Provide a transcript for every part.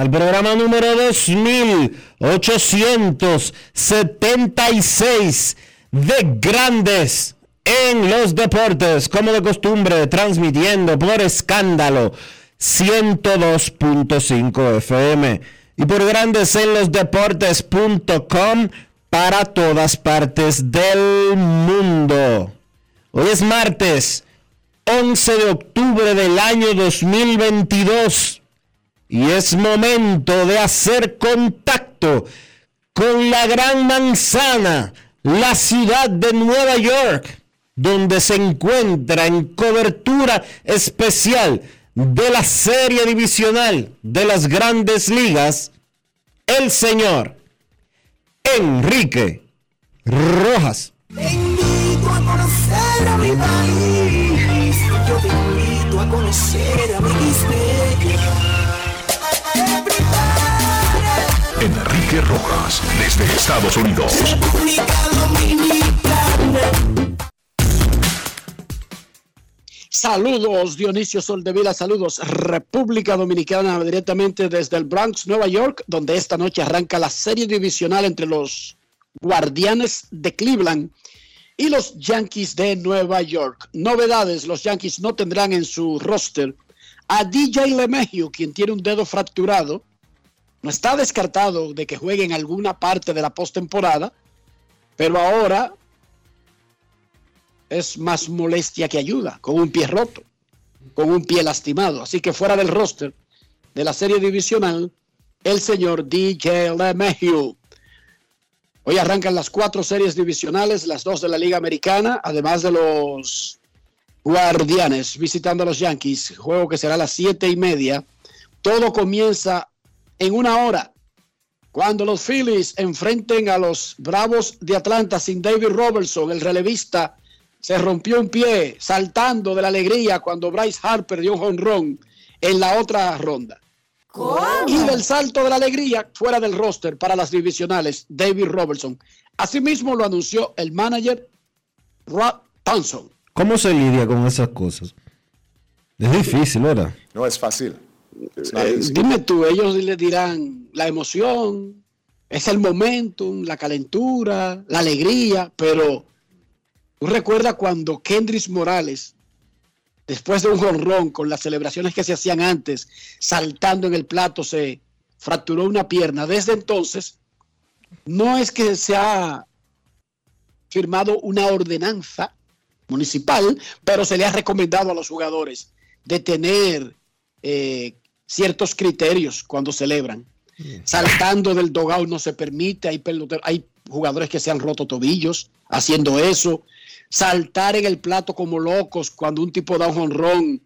al programa número 2876 de Grandes en los Deportes, como de costumbre, transmitiendo por escándalo 102.5 FM y por Grandes en los Deportes.com para todas partes del mundo. Hoy es martes 11 de octubre del año 2022 y es momento de hacer contacto con la Gran Manzana, la ciudad de Nueva York, donde se encuentra en cobertura especial de la serie divisional de las grandes ligas, el señor Enrique Rojas. Rojas, desde Estados Unidos. Saludos Dionisio Soldevila, saludos República Dominicana directamente desde el Bronx, Nueva York, donde esta noche arranca la serie divisional entre los Guardianes de Cleveland y los Yankees de Nueva York. Novedades, los Yankees no tendrán en su roster a DJ LeMahieu, quien tiene un dedo fracturado. No está descartado de que juegue en alguna parte de la postemporada, pero ahora es más molestia que ayuda, con un pie roto, con un pie lastimado. Así que fuera del roster de la serie divisional, el señor DJ LeMahieu. Hoy arrancan las cuatro series divisionales, las dos de la Liga Americana, además de los Guardianes visitando a los Yankees, juego que será a las siete y media. Todo comienza en una hora, cuando los Phillies enfrenten a los Bravos de Atlanta sin David Robertson, el relevista se rompió un pie saltando de la alegría cuando Bryce Harper dio un jonrón en la otra ronda. Y del salto de la alegría fuera del roster para las divisionales, David Robertson. Asimismo lo anunció el manager Rod Thompson. ¿Cómo se lidia con esas cosas? Es difícil, ¿verdad? No es fácil. Eh, easy. dime tú, ellos le dirán la emoción, es el momentum, la calentura, la alegría, pero tú recuerdas cuando Kendris Morales, después de un jonrón con las celebraciones que se hacían antes, saltando en el plato, se fracturó una pierna. Desde entonces, no es que se ha firmado una ordenanza municipal, pero se le ha recomendado a los jugadores de tener eh, ciertos criterios cuando celebran. Saltando del dogout no se permite, hay, pelotero- hay jugadores que se han roto tobillos haciendo eso. Saltar en el plato como locos cuando un tipo da un jonrón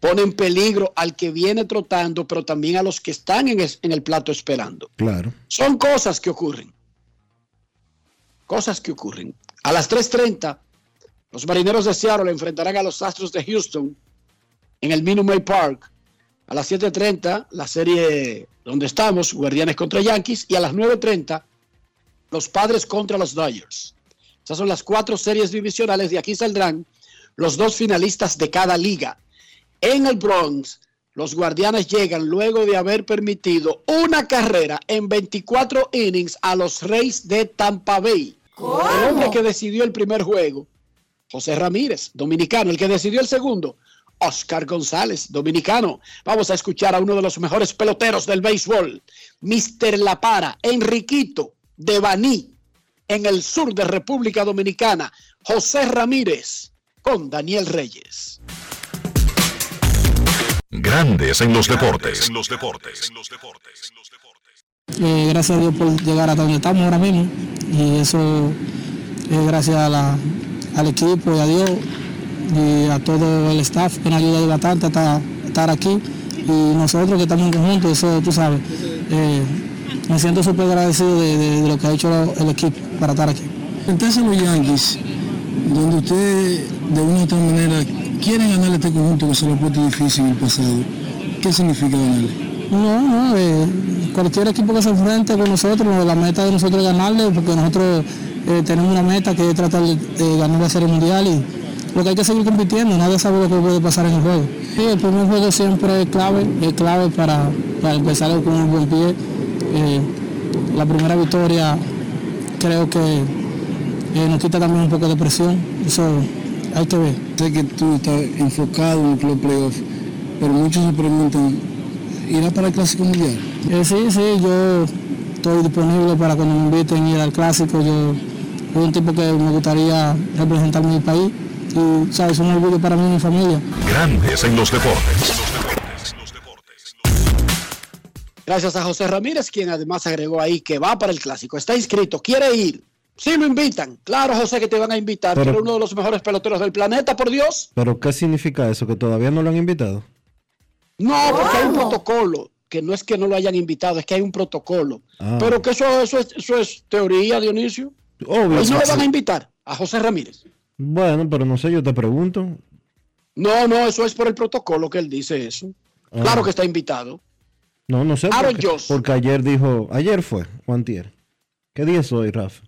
pone en peligro al que viene trotando, pero también a los que están en, es- en el plato esperando. Claro. Son cosas que ocurren. Cosas que ocurren. A las 3.30, los marineros de Seattle enfrentarán a los Astros de Houston en el Minute Maid Park A las 7.30, la serie donde estamos, Guardianes contra Yankees. Y a las 9.30, los Padres contra los Dodgers. Esas son las cuatro series divisionales. De aquí saldrán los dos finalistas de cada liga. En el Bronx, los Guardianes llegan luego de haber permitido una carrera en 24 innings a los Reyes de Tampa Bay. El hombre que decidió el primer juego, José Ramírez, dominicano. El que decidió el segundo, Oscar González, dominicano. Vamos a escuchar a uno de los mejores peloteros del béisbol, Mr. La Para, Enriquito de Baní, en el sur de República Dominicana, José Ramírez, con Daniel Reyes. Grandes en los deportes. En los deportes. Eh, gracias a Dios por llegar hasta donde estamos ahora mismo. Y eso es gracias a la- al equipo y a Dios y a todo el staff que nos ha ayudado bastante hasta estar aquí. Y nosotros que estamos en conjunto, eso tú sabes. eh, me siento súper agradecido de, de- de lo que ha hecho el equipo para estar aquí. Enfrentarse a los Yankees, donde ustedes de una u otra manera quieren ganarle a este conjunto que se lo ha puesto difícil en el pasado, ¿qué significa ganarle? No, no, eh, cualquier equipo que se enfrente con nosotros, la meta de nosotros es ganarle, porque nosotros eh, tenemos una meta que es tratar de, de ganar la Serie Mundial y lo que hay que seguir compitiendo, nadie sabe lo que puede pasar en el juego. Sí, el primer juego siempre es clave, es clave para, para empezar con un buen pie. Eh, la primera victoria creo que eh, nos quita también un poco de presión, eso hay que ver. Sé que tú estás enfocado en el club playoff, pero muchos se preguntan, ¿irá para el Clásico Mundial? Eh, sí, sí, yo estoy disponible para cuando me inviten a ir al clásico. Yo soy un tipo que me gustaría representar mi país y sabes, es un orgullo para mí y mi familia. Grandes en los deportes. Gracias a José Ramírez, quien además agregó ahí que va para el clásico. Está inscrito, quiere ir. Sí, lo invitan. Claro, José, que te van a invitar. Pero- Pero uno de los mejores peloteros del planeta, por Dios. ¿Pero qué significa eso? ¿Que todavía no lo han invitado? No, porque hay un protocolo. Que no es que no lo hayan invitado, es que hay un protocolo. Ah. Pero que eso, eso, es, eso es teoría, Dionisio. Obvio. Hoy no le van a invitar a José Ramírez. Bueno, pero no sé, yo te pregunto. No, no, eso es por el protocolo que él dice eso. Ah. Claro que está invitado. No, no sé. Aaron porque, porque ayer dijo, ayer fue, o antier. ¿Qué día es hoy, Rafa?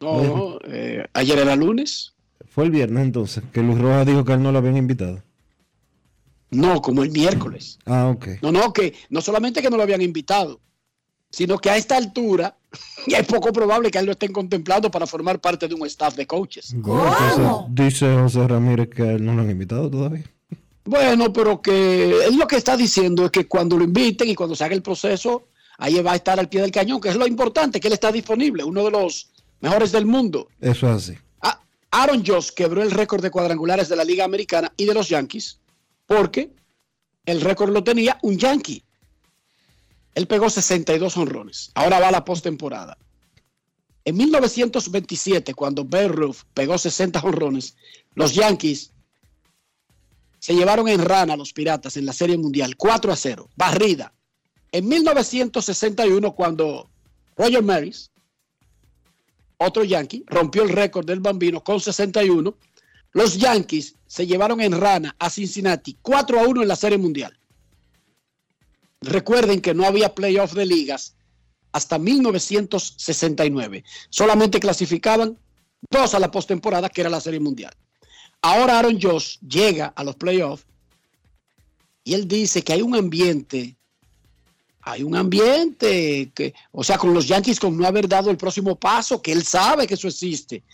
No, eh, ayer era lunes. Fue el viernes entonces, que Luis Rojas dijo que él no lo habían invitado. No, como el miércoles. Ah, ok. No, no, que no solamente que no lo habían invitado, sino que a esta altura es poco probable que a él lo estén contemplando para formar parte de un staff de coaches. Dice José Ramírez que a él no lo han invitado todavía. Bueno, pero que él lo que está diciendo es que cuando lo inviten y cuando se haga el proceso, ahí va a estar al pie del cañón, que es lo importante, que él está disponible, uno de los mejores del mundo. Eso es así. Ah, Aaron Josh quebró el récord de cuadrangulares de la Liga Americana y de los Yankees porque el récord lo tenía un Yankee. Él pegó 62 honrones. Ahora va la postemporada. En 1927, cuando Babe Ruth pegó 60 honrones, los Yankees se llevaron en rana a los Piratas en la Serie Mundial 4 a 0, barrida. En 1961, cuando Roger Maris otro Yankee, rompió el récord del bambino con 61. Los Yankees se llevaron en rana a Cincinnati 4 a 1 en la Serie Mundial. Recuerden que no había playoff de ligas hasta 1969. Solamente clasificaban dos a la postemporada, que era la Serie Mundial. Ahora Aaron Josh llega a los playoffs y él dice que hay un ambiente hay un ambiente que, o sea, con los Yankees con no haber dado el próximo paso, que él sabe que eso existe,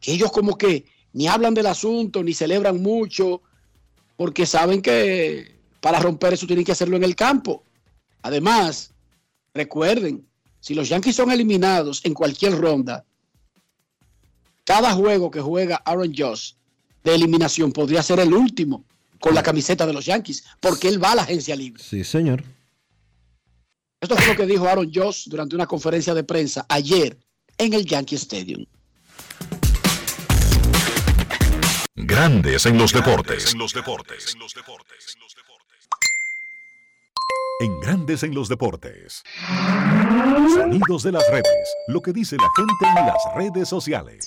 que ellos como que ni hablan del asunto, ni celebran mucho, porque saben que para romper eso tienen que hacerlo en el campo. Además, recuerden, si los Yankees son eliminados en cualquier ronda, cada juego que juega Aaron Josh de eliminación podría ser el último con la camiseta de los Yankees, porque él va a la agencia libre. Sí, señor. Esto fue lo que dijo Aaron Josh durante una conferencia de prensa ayer en el Yankee Stadium. Grandes en los deportes. En los deportes. En Grandes en los deportes. Sonidos de las redes. Lo que dice la gente en las redes sociales.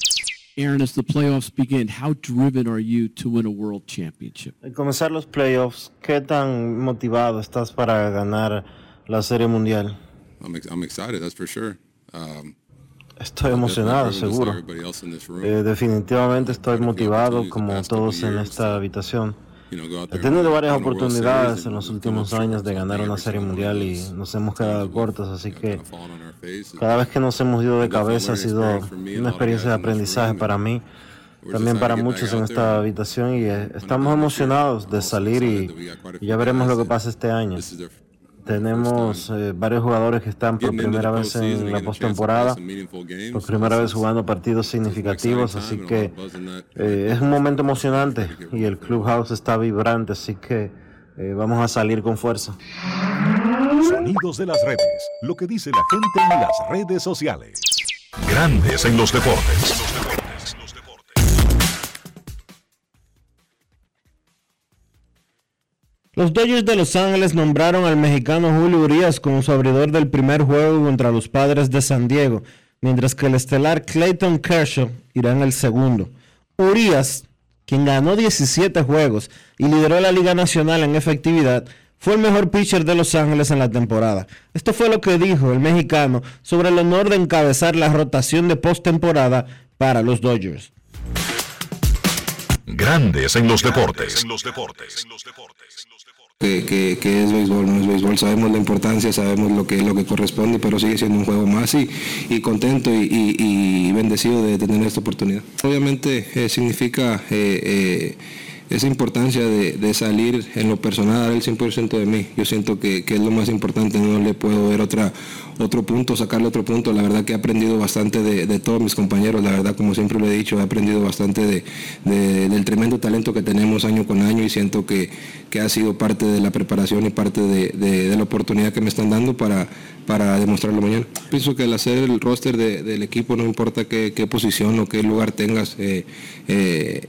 Aaron, as the playoffs begin, how driven are you to win a world championship? Al comenzar los playoffs, ¿qué tan motivado estás para ganar la Serie Mundial? I'm, ex- I'm excited, that's for sure. Um, Estoy emocionado, seguro. Eh, definitivamente estoy motivado, como todos en esta habitación. He tenido varias oportunidades en los últimos años de ganar una serie mundial y nos hemos quedado cortos, así que cada vez que nos hemos ido de cabeza ha sido una experiencia de aprendizaje para mí, también para muchos en esta habitación y eh, estamos emocionados de salir y, y ya veremos lo que pasa este año. Tenemos eh, varios jugadores que están por primera vez en la postemporada, por primera vez jugando partidos significativos, así que eh, es un momento emocionante y el clubhouse está vibrante, así que eh, vamos a salir con fuerza. Sonidos de las redes. Lo que dice la gente en las redes sociales. Grandes en los deportes. Los Dodgers de Los Ángeles nombraron al mexicano Julio Urias como su abridor del primer juego contra los Padres de San Diego, mientras que el estelar Clayton Kershaw irá en el segundo. Urias, quien ganó 17 juegos y lideró la Liga Nacional en efectividad, fue el mejor pitcher de Los Ángeles en la temporada. Esto fue lo que dijo el mexicano sobre el honor de encabezar la rotación de postemporada para los Dodgers. Grandes en los deportes. Que, que- que es béisbol, no es béisbol. Sabemos la importancia, sabemos lo que lo que corresponde, pero sigue siendo un juego más y, y contento y, y- bendecido de tener esta oportunidad. Obviamente eh, significa eh, eh, esa importancia de, de salir en lo personal, dar el 100% de mí. Yo siento que, que es lo más importante, no le puedo ver otra, otro punto, sacarle otro punto. La verdad que he aprendido bastante de, de todos mis compañeros, la verdad como siempre lo he dicho, he aprendido bastante de, de- del tremendo talento que tenemos año con año y siento que, que ha sido parte de la preparación y parte de, la oportunidad que me están dando para, para demostrarlo mañana. Pienso que al hacer el roster de- del equipo, no importa qué, qué posición o qué lugar tengas, eh, eh,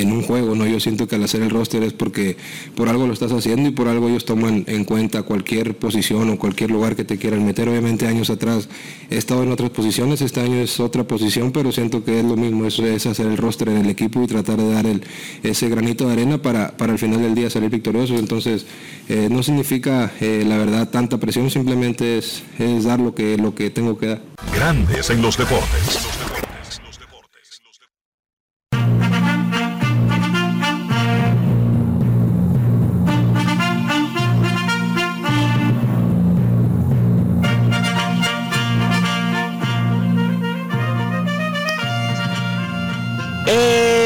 en un juego, ¿no? Yo siento que al hacer el roster es porque por algo lo estás haciendo y por algo ellos toman en cuenta cualquier posición o cualquier lugar que te quieran meter. Obviamente años atrás he estado en otras posiciones, este año es otra posición, pero siento que es lo mismo, eso es hacer el roster en el equipo y tratar de dar el, ese granito de arena para, para al final del día salir victoriosos. Entonces, eh, no significa eh, la verdad tanta presión, simplemente es, es dar lo que, lo que tengo que dar. Grandes en los deportes.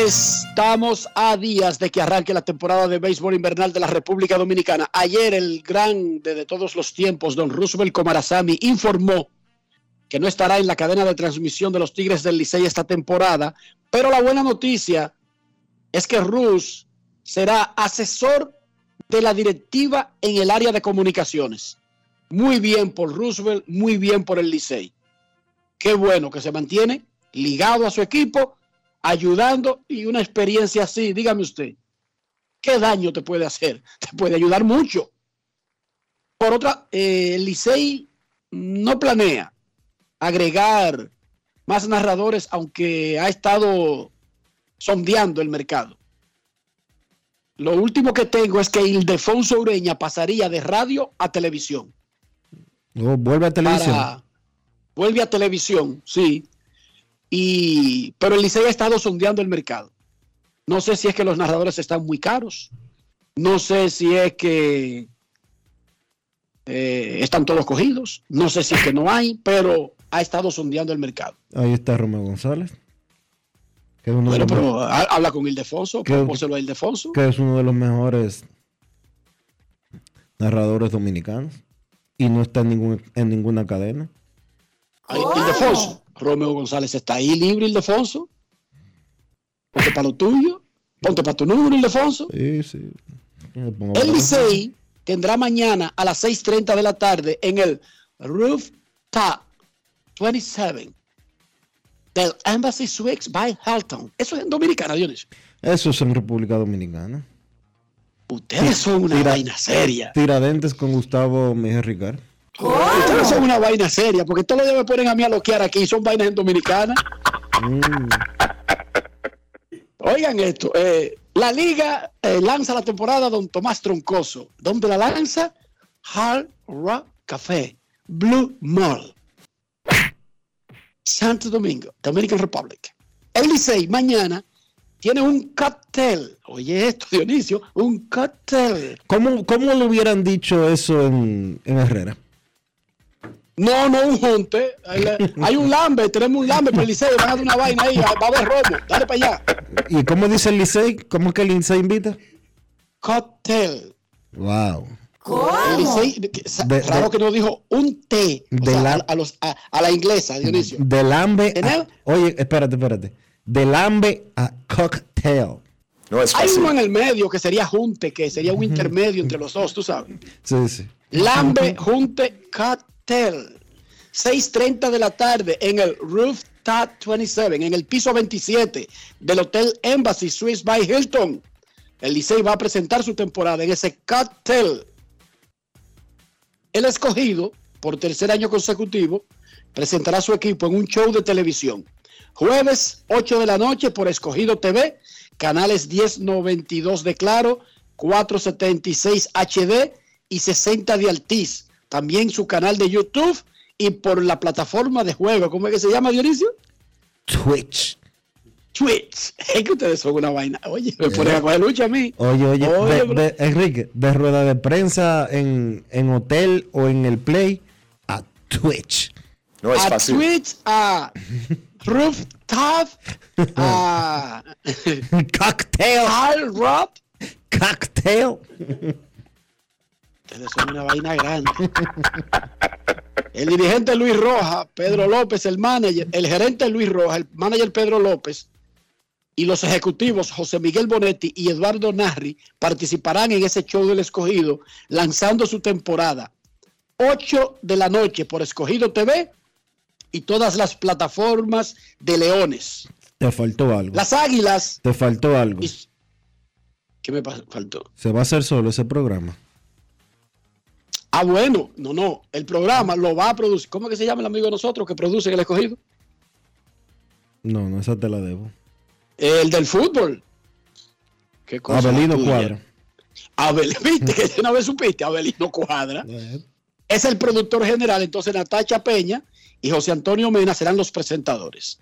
Estamos a días de que arranque la temporada de béisbol invernal de la República Dominicana. Ayer el grande de todos los tiempos, don Roosevelt Comarazami, informó que no estará en la cadena de transmisión de los Tigres del Licey esta temporada, pero la buena noticia es que Rus será asesor de la directiva en el área de comunicaciones. Muy bien por Roosevelt, muy bien por el Licey. Qué bueno que se mantiene ligado a su equipo, ayudando y una experiencia así, dígame usted, ¿qué daño te puede hacer? Te puede ayudar mucho. Por otra, eh, el Licey no planea agregar más narradores, aunque ha estado sondeando el mercado. Lo último que tengo es que Ildefonso Ureña pasaría de radio a televisión. Oh, vuelve a televisión. Para- vuelve a televisión, sí. Y, pero el Licey ha estado sondeando el mercado. No sé si es que los narradores están muy caros. No sé si es que eh, están todos cogidos. No sé si es que no hay, pero ha estado sondeando el mercado. Ahí está Romeo González. Que es uno, Bueno, de, los, pero ha- habla con Ildefonso, propóselo a Ildefonso. que es uno de los mejores narradores dominicanos. Y no está en, ningún, en ninguna cadena. Ildefonso. Romeo González está ahí libre, Ildefonso. Ponte para lo tuyo. Ponte para tu número, Ildefonso. Sí, sí. El. Licey tendrá mañana a las 6:30 de la tarde en el Rooftop 27 del Embassy Suites by Halton. Eso es en Dominicana, Dionisio. Eso es en República Dominicana. Ustedes son una Tira- vaina seria. Tiradentes con Gustavo Mejía Ricard. Ustedes son una vaina seria, porque todos los días me ponen a mí a loquear aquí. Son vainas en Dominicana. Mm. Oigan esto, eh, la liga eh, lanza la temporada Don Tomás Troncoso. ¿Dónde la lanza? Hard Rock Café, Blue Mall, Santo Domingo, Dominican Republic. El Licey mañana tiene un cóctel. Oye esto, Dionisio, un cóctel. ¿Cómo, cómo le hubieran dicho eso en, en Herrera? No, no un junte. Hay, hay un lambe, tenemos un lambe para el Licey, van a dar una vaina ahí, va a haber robo, dale para allá. ¿Y cómo dice el Licey? ¿Cómo es que el Licey invita? Cóctel. Wow. El Licey, De- raro de- que no dijo un té de sea, la- a, a los, a, a la inglesa, Dionisio. A- ¿Tenemos? oye, espérate, espérate. Del hambre a cocktail. No es Hay fácil. uno en el medio que sería junte, que sería un intermedio entre los dos, tú sabes. Sí, sí. Lambe Junte Cocktail. 6.30 de la tarde en el Rooftop 27, en el piso 27 del Hotel Embassy Swiss by Hilton. El Licey va a presentar su temporada en ese cocktail. El escogido, por tercer año consecutivo, presentará su equipo en un show de televisión. Jueves, 8 de la noche por Escogido TV, canales 1092 de Claro, 476 HD y 60 de Altiz. También su canal de YouTube y por la plataforma de juego. ¿Cómo es que se llama, Dionisio? Twitch. Twitch. Es que ustedes son una vaina. Oye, me ponen a coger lucha a mí. Oye, oye, Oye, de- bro. de- Enrique, de rueda de prensa en, en hotel o en el play a Twitch. No es a fácil. Twitch, a Rooftop, a Cocktail. Hard Rock. Cocktail. Ustedes son una vaina grande. El dirigente Luis Rojas, Pedro López, el manager, el gerente Luis Rojas, el manager Pedro López y los ejecutivos José Miguel Bonetti y Eduardo Narri participarán en ese show del escogido lanzando su temporada. 8 de la noche por Escogido TV y todas las plataformas de Leones. Te faltó algo. Las Águilas. Te faltó algo. y- ¿Qué me faltó? Se va a hacer solo ese programa. Ah, bueno, no, no. El programa lo va a producir. ¿Cómo que se llama el amigo de nosotros que produce el escogido? No, no, esa te la debo. El del fútbol. ¿Qué cosa Abelino? Cuadra. Abel, viste que una vez supiste, Abelino Cuadra. Es el productor general, entonces Natacha Peña y José Antonio Mena serán los presentadores.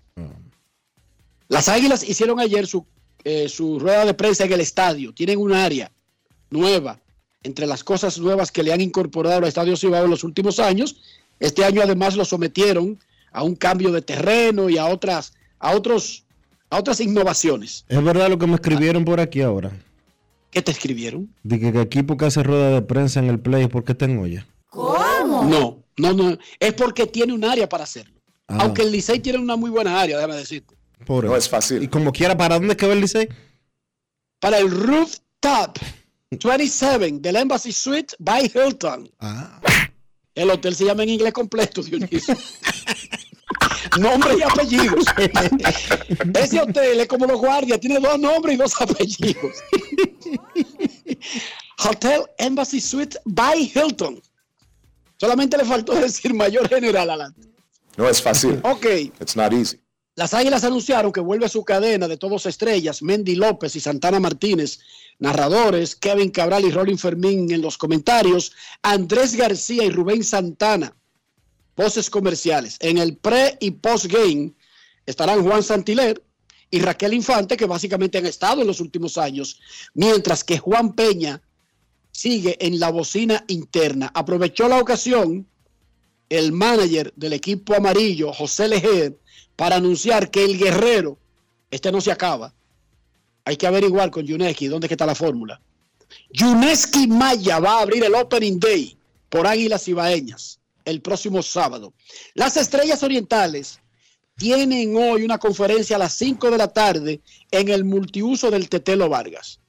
Las Águilas hicieron ayer su, eh, su rueda de prensa en el estadio. Tienen un área nueva. Entre las cosas nuevas que le han incorporado al Estadio Cibao en los últimos años, este año además lo sometieron a un cambio de terreno y a otras, a otros, a otras innovaciones. Es verdad lo que me escribieron por aquí ahora. ¿Qué te escribieron? De que el equipo que hace rueda de prensa en el play, ¿por qué está en olla? No, no, no. Es porque tiene un área para hacerlo. Ah. Aunque el Licey tiene una muy buena área, déjame decirte. Por No es fácil. Y como quiera, ¿para dónde es que va el Licey? Para el Rooftop 27 del Embassy Suite by Hilton. Ah. El hotel se llama en inglés completo, Dionisio. Nombre y apellidos. Ese hotel es como los guardias, tiene dos nombres y dos apellidos. Hotel Embassy Suite by Hilton. Solamente le faltó decir mayor general adelante. No es fácil. Ok. It's not easy. Las Águilas anunciaron que vuelve su cadena de todos estrellas, Mendy López y Santana Martínez, narradores, Kevin Cabral y Rolling Fermín en los comentarios, Andrés García y Rubén Santana, voces comerciales. En el pre y post game estarán Juan Santiler y Raquel Infante, que básicamente han estado en los últimos años, mientras que Juan Peña sigue en la bocina interna. Aprovechó la ocasión el manager del equipo amarillo, José Lejer, para anunciar que el guerrero, este no se acaba. Hay que averiguar con Yuneski dónde está la fórmula. Yuneski Maya va a abrir el Opening Day por Águilas Ibaeñas el próximo sábado. Las Estrellas Orientales tienen hoy una conferencia a las 5 de la tarde en el multiuso del Tetelo Vargas.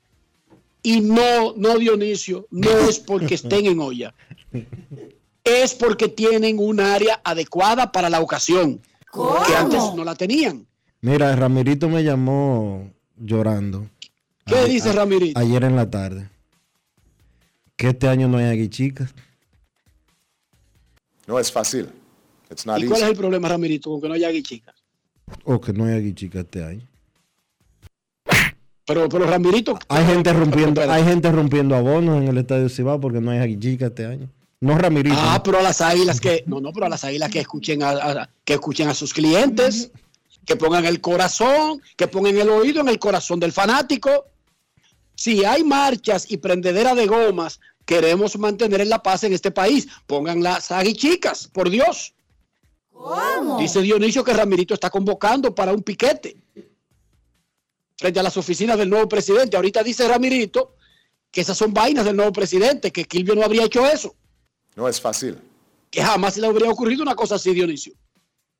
Y no, no Dionisio, no es porque estén en olla. Es porque tienen un área adecuada para la ocasión. Que antes no la tenían. Mira, Ramirito me llamó llorando. ¿Qué A- dice a- Ramirito? Ayer en la tarde. Que este año no hay aguichicas. No es fácil. It's not ¿Y cuál es el problema, Ramirito, con que no haya chicas? O que no hay aguichicas este año. Pero, pero Ramirito. Hay gente rompiendo, hay gente rompiendo abonos en el estadio Cibao porque no hay aguichica este año. No Ramirito. Ah, pero a las águilas que. No, no, pero a las águilas que escuchen a, a- que escuchen a sus clientes, que pongan el corazón, que pongan el oído en el corazón del fanático. Si hay marchas y prendedera de gomas, queremos mantener la paz en este país. Pongan las aguichicas, por Dios. Dice Dionisio que Ramirito está convocando para un piquete frente a las oficinas del nuevo presidente. Ahorita dice Ramirito que esas son vainas del nuevo presidente, que Kilvio no habría hecho eso, No es fácil. que jamás se le habría ocurrido una cosa así, Dionisio.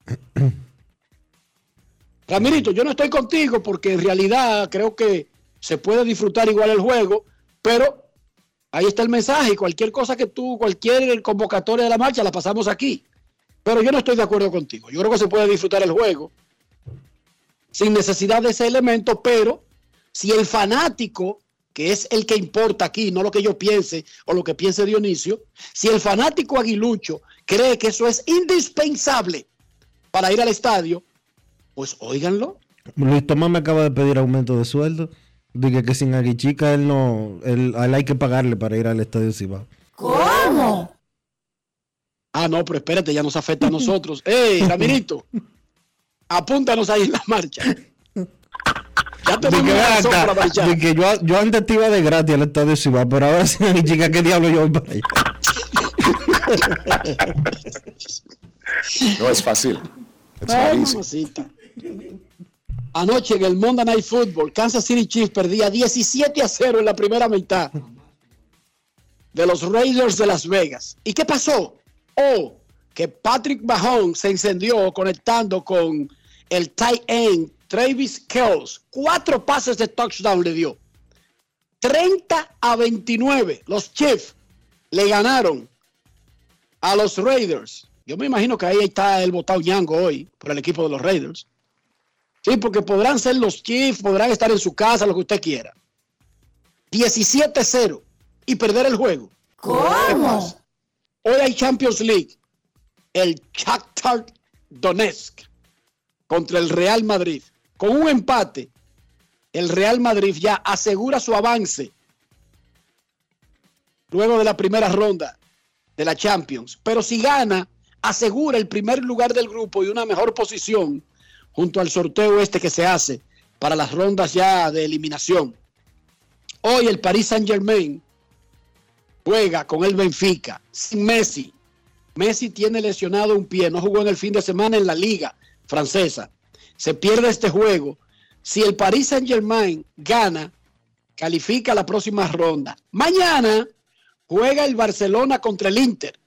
Ramirito, yo no estoy contigo porque en realidad creo que se puede disfrutar igual el juego, pero ahí está el mensaje cualquier cosa que tú, cualquier convocatoria de la marcha la pasamos aquí. Pero yo no estoy de acuerdo contigo. Yo creo que se puede disfrutar el juego sin necesidad de ese elemento, pero si el fanático, que es el que importa aquí, no lo que yo piense o lo que piense Dionisio, si el fanático aguilucho cree que eso es indispensable para ir al estadio, pues óiganlo. Luis Tomás me acaba de pedir aumento de sueldo. Dije que sin aguichica él no, él, a él hay que pagarle para ir al estadio Cibao. ¿Cómo? Ah, no, pero espérate, ya nos afecta a nosotros. ¡Ey, Ramirito! Apúntanos ahí en la marcha. Ya yo, yo antes te iba de gratis al estadio Cibao, pero ahora sin aguichica, ¿qué diablo yo voy para allá? No es fácil. Anoche en el Monday Night Football, Kansas City Chiefs perdía 17 a 0 en la primera mitad de los Raiders de Las Vegas. ¿Y qué pasó? Oh, que Patrick Mahomes se encendió conectando con el tight end Travis Kells. Cuatro pases de touchdown le dio. 30 a 29. Los Chiefs le ganaron a los Raiders. Yo me imagino que ahí está el botado Ñango hoy por el equipo de los Raiders. Sí, porque podrán ser los Chiefs, podrán estar en su casa, lo que usted quiera. 17-0 y perder el juego. ¿Cómo? Hoy hay Champions League. El Shakhtar Donetsk contra el Real Madrid. Con un empate, el Real Madrid ya asegura su avance luego de la primera ronda de la Champions. Pero si gana, asegura el primer lugar del grupo y una mejor posición junto al sorteo este que se hace para las rondas ya de eliminación. Hoy el Paris Saint Germain juega con el Benfica sin Messi. Messi tiene lesionado un pie, no jugó en el fin de semana en la liga francesa. Se pierde este juego. Si el Paris Saint Germain gana, califica la próxima ronda. Mañana juega el Barcelona contra el Inter.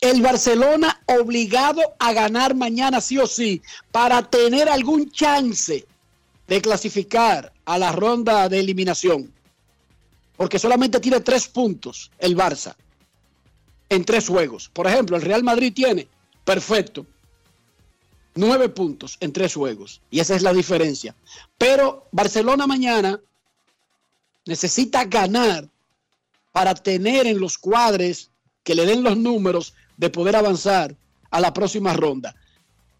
El Barcelona obligado a ganar mañana sí o sí para tener algún chance de clasificar a la ronda de eliminación. Porque solamente tiene tres puntos el Barça en tres juegos. Por ejemplo, el Real Madrid tiene, perfecto, nueve puntos en tres juegos. Y esa es la diferencia. Pero Barcelona mañana necesita ganar para tener en los cuadres que le den los números de poder avanzar a la próxima ronda.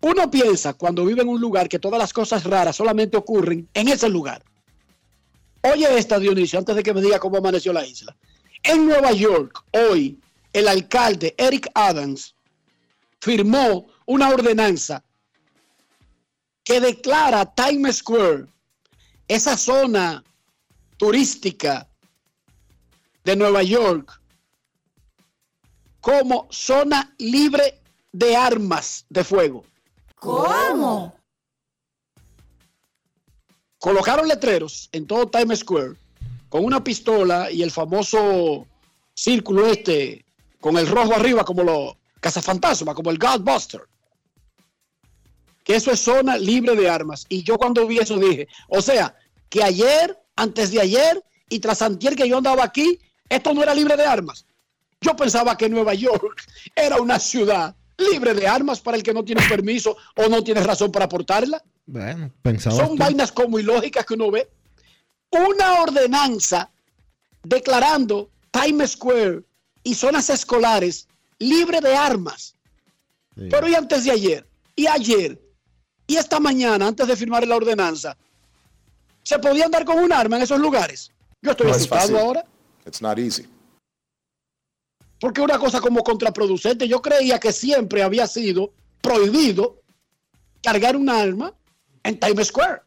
Uno piensa cuando vive en un lugar que todas las cosas raras solamente ocurren en ese lugar. Oye esta, Dionisio, antes de que me diga cómo amaneció la isla. En Nueva York, hoy, el alcalde Eric Adams firmó una ordenanza que declara Times Square, esa zona turística de Nueva York, como zona libre de armas de fuego. ¿Cómo? Colocaron letreros en todo Times Square con una pistola y el famoso círculo este con el rojo arriba como los cazafantasmas, como el Godbuster. Que eso es zona libre de armas. Y yo cuando vi eso dije, o sea, que ayer, antes de ayer y tras antier que yo andaba aquí, esto no era libre de armas. Yo pensaba que Nueva York era una ciudad libre de armas para el que no tiene permiso o no tiene razón para portarla. Bueno, pensaba. Son vainas como ilógicas que uno ve. Una ordenanza declarando Times Square y zonas escolares libre de armas. Pero y antes de ayer, y ayer, y esta mañana, antes de firmar la ordenanza, ¿Se podía andar con un arma en esos lugares? Yo estoy No asustado ahora. It's not easy. Porque una cosa como contraproducente, yo creía que siempre había sido prohibido cargar un arma en Times Square.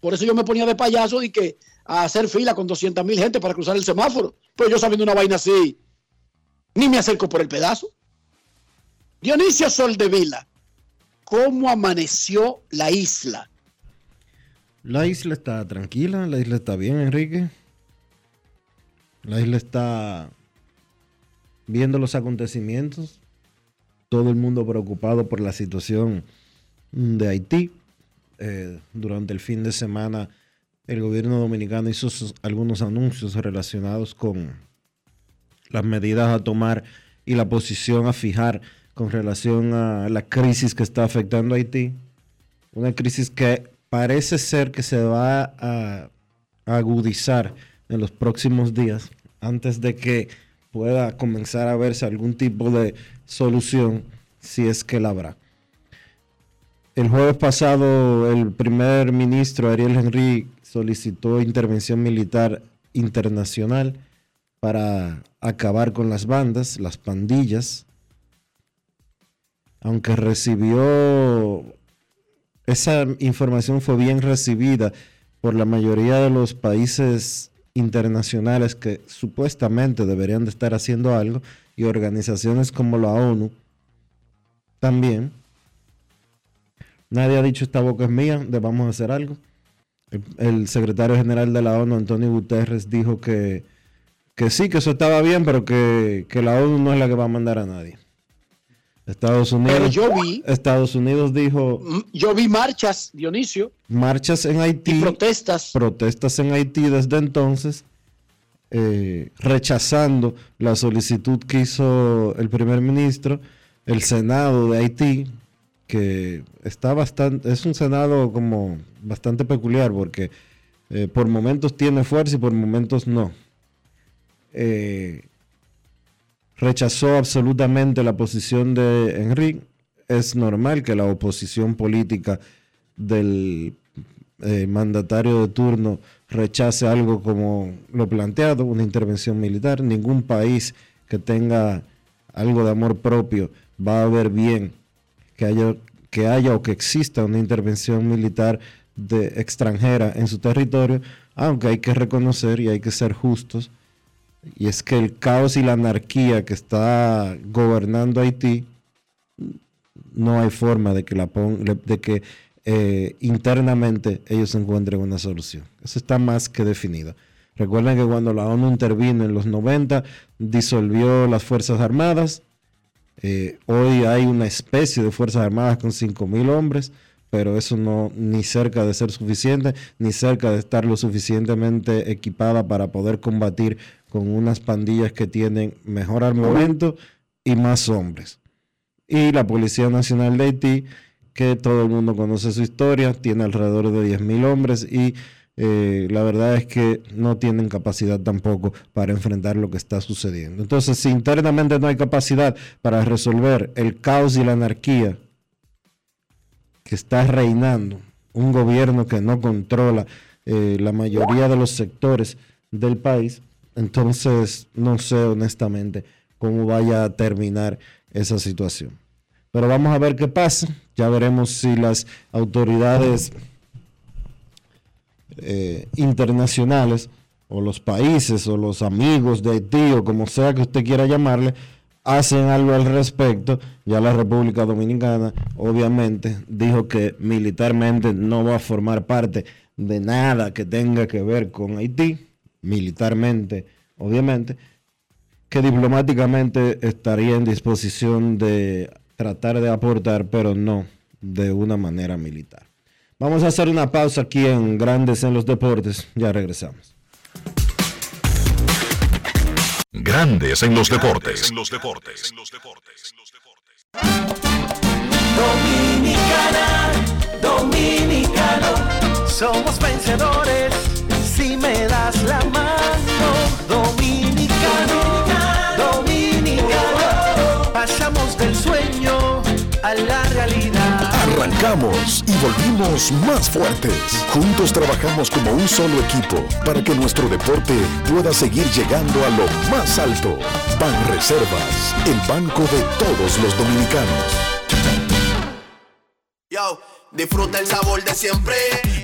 Por eso yo me ponía de payaso y que a hacer fila con 200 mil gente para cruzar el semáforo. Pero yo sabiendo una vaina así, ni me acerco por el pedazo. Dionisio Soldevila, ¿cómo amaneció la isla? La isla está tranquila, la isla está bien, Enrique. La isla está viendo los acontecimientos. Todo el mundo preocupado por la situación de Haití. Eh, durante el fin de semana el gobierno dominicano hizo algunos anuncios relacionados con las medidas a tomar y la posición a fijar con relación a la crisis que está afectando a Haití. Una crisis que parece ser que se va a, agudizar en los próximos días antes de que pueda comenzar a verse algún tipo de solución si es que la habrá. El jueves pasado el primer ministro Ariel Henry solicitó intervención militar internacional para acabar con las bandas, las pandillas, aunque recibió esa información fue bien recibida por la mayoría de los países internacionales que supuestamente deberían de estar haciendo algo y organizaciones como la ONU también. Nadie ha dicho esta boca es mía, debamos hacer algo. El, el secretario general de la ONU, Antonio Guterres, dijo que, que sí, que eso estaba bien, pero que, que la ONU no es la que va a mandar a nadie. Estados Unidos, Pero yo vi, Estados Unidos dijo yo vi marchas, Dionisio, marchas en Haití, protestas. protestas en Haití desde entonces, eh, rechazando la solicitud que hizo el primer ministro, el Senado de Haití, que está bastante, es un Senado como bastante peculiar porque eh, por momentos tiene fuerza y por momentos no. Eh, rechazó absolutamente la posición de Enrique. Es normal que la oposición política del eh, mandatario de turno rechace algo como lo planteado, una intervención militar. Ningún país que tenga algo de amor propio va a ver bien que haya, o que exista una intervención militar extranjera en su territorio, aunque hay que reconocer y hay que ser justos y es que el caos y la anarquía que está gobernando Haití, no hay forma de que, eh, internamente ellos encuentren una solución. Eso está más que definido. Recuerden que cuando la ONU intervino en los 90, disolvió las Fuerzas Armadas. Eh, hoy hay una especie de Fuerzas Armadas con 5.000 hombres, pero eso no ni cerca de ser suficiente, ni cerca de estar lo suficientemente equipada para poder combatir con unas pandillas que tienen mejor armamento y más hombres. Y la Policía Nacional de Haití, que todo el mundo conoce su historia, tiene alrededor de 10.000 hombres y eh, la verdad es que no tienen capacidad tampoco para enfrentar lo que está sucediendo. Entonces, si internamente no hay capacidad para resolver el caos y la anarquía que está reinando, un gobierno que no controla eh, la mayoría de los sectores del país, entonces no sé honestamente cómo vaya a terminar esa situación. Pero vamos a ver qué pasa. Ya veremos si las autoridades eh, internacionales o los países o los amigos de Haití o como sea que usted quiera llamarle, hacen algo al respecto. Ya la República Dominicana obviamente dijo que militarmente no va a formar parte de nada que tenga que ver con Haití, militarmente obviamente, que diplomáticamente estaría en disposición de tratar de aportar, pero no de una manera militar. Vamos a hacer una pausa aquí en Grandes en los Deportes. Ya regresamos. Grandes en los deportes. En los deportes. Dominicana, dominicano, somos vencedores si me das la mano. Dominicano, dominicano, pasamos del sueño a la realidad. Arrancamos y volvimos más fuertes. Juntos trabajamos como un solo equipo para que nuestro deporte pueda seguir llegando a lo más alto. Ban Reservas, el banco de todos los dominicanos. Yo, disfruta el sabor de siempre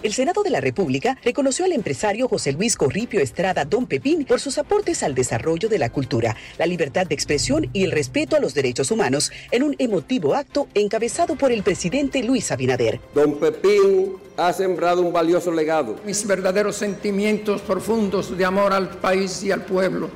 El Senado de la República reconoció al empresario José Luis Corripio Estrada Don Pepín por sus aportes al desarrollo de la cultura, la libertad de expresión y el respeto a los derechos humanos en un emotivo acto encabezado por el presidente Luis Abinader. Don Pepín ha sembrado un valioso legado. Mis verdaderos sentimientos profundos de amor al país y al pueblo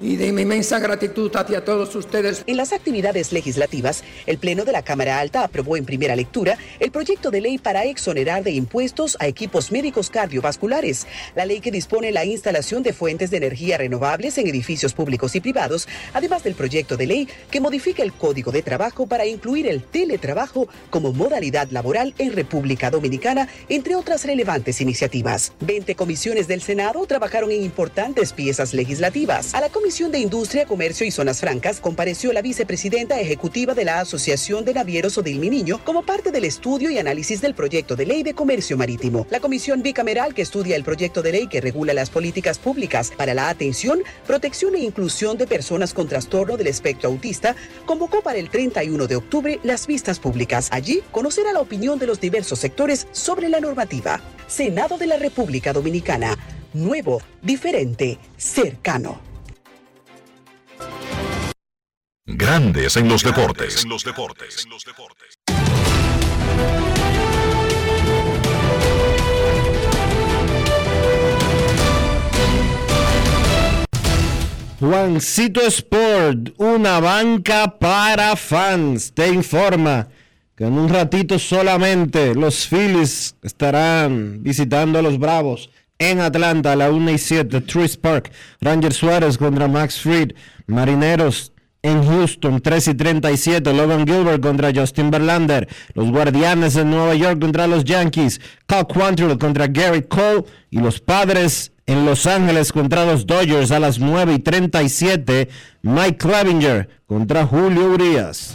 y de mi inmensa gratitud hacia todos ustedes. En las actividades legislativas, el Pleno de la Cámara Alta aprobó en primera lectura el proyecto de ley para exonerar de impuestos a equipos médicos cardiovasculares, la ley que dispone la instalación de fuentes de energía renovables en edificios públicos y privados, además del proyecto de ley que modifica el Código de Trabajo para incluir el teletrabajo como modalidad laboral en República Dominicana, entre otras relevantes iniciativas. 20 comisiones del Senado trabajaron en importantes piezas legislativas. A la Comisión de Industria, Comercio y Zonas Francas compareció la vicepresidenta ejecutiva de la Asociación de Navieros Odil Niño como parte del estudio y análisis del proyecto de ley de comercio marítimo. La comisión bicameral que estudia el proyecto de ley que regula las políticas públicas para la atención, protección e inclusión de personas con trastorno del espectro autista convocó para el 31 de octubre las vistas públicas. Allí conocerá la opinión de los diversos sectores sobre la normativa. Senado de la República Dominicana. Nuevo, diferente, cercano. Grandes en los deportes. Juancito Sport, una banca para fans, te informa que en un ratito solamente los Phillies estarán visitando a los Bravos en Atlanta a la 1 y 7, Truist Park, Ranger Suárez contra Max Fried, Marineros en Houston, 3 y 37, Logan Gilbert contra Justin Verlander, los Guardianes de Nueva York contra los Yankees, Cal Quantrill contra Gary Cole y los Padres en Los Ángeles contra los Dodgers a las 9 y 37, Mike Clevinger contra Julio Urias.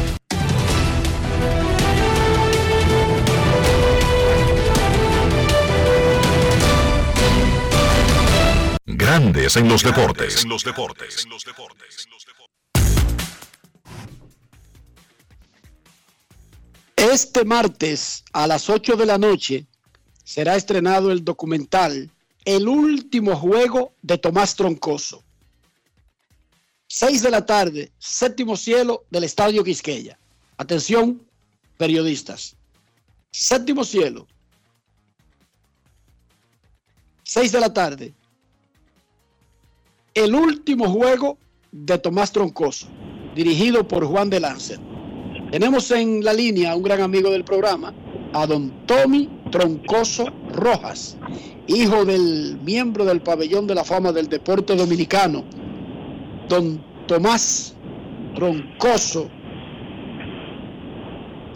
Grandes en los deportes. Este martes a las 8 de la noche será estrenado el documental El último juego de Tomás Troncoso. 6 de la tarde, séptimo cielo del Estadio Quisqueya. Atención, periodistas. Séptimo cielo. 6 de la tarde. El último juego de Tomás Troncoso, dirigido por Juan de Lancer. Tenemos en la línea a un gran amigo del programa, a don Tommy Troncoso Rojas, hijo del miembro del pabellón de la fama del deporte dominicano, don Tomás Troncoso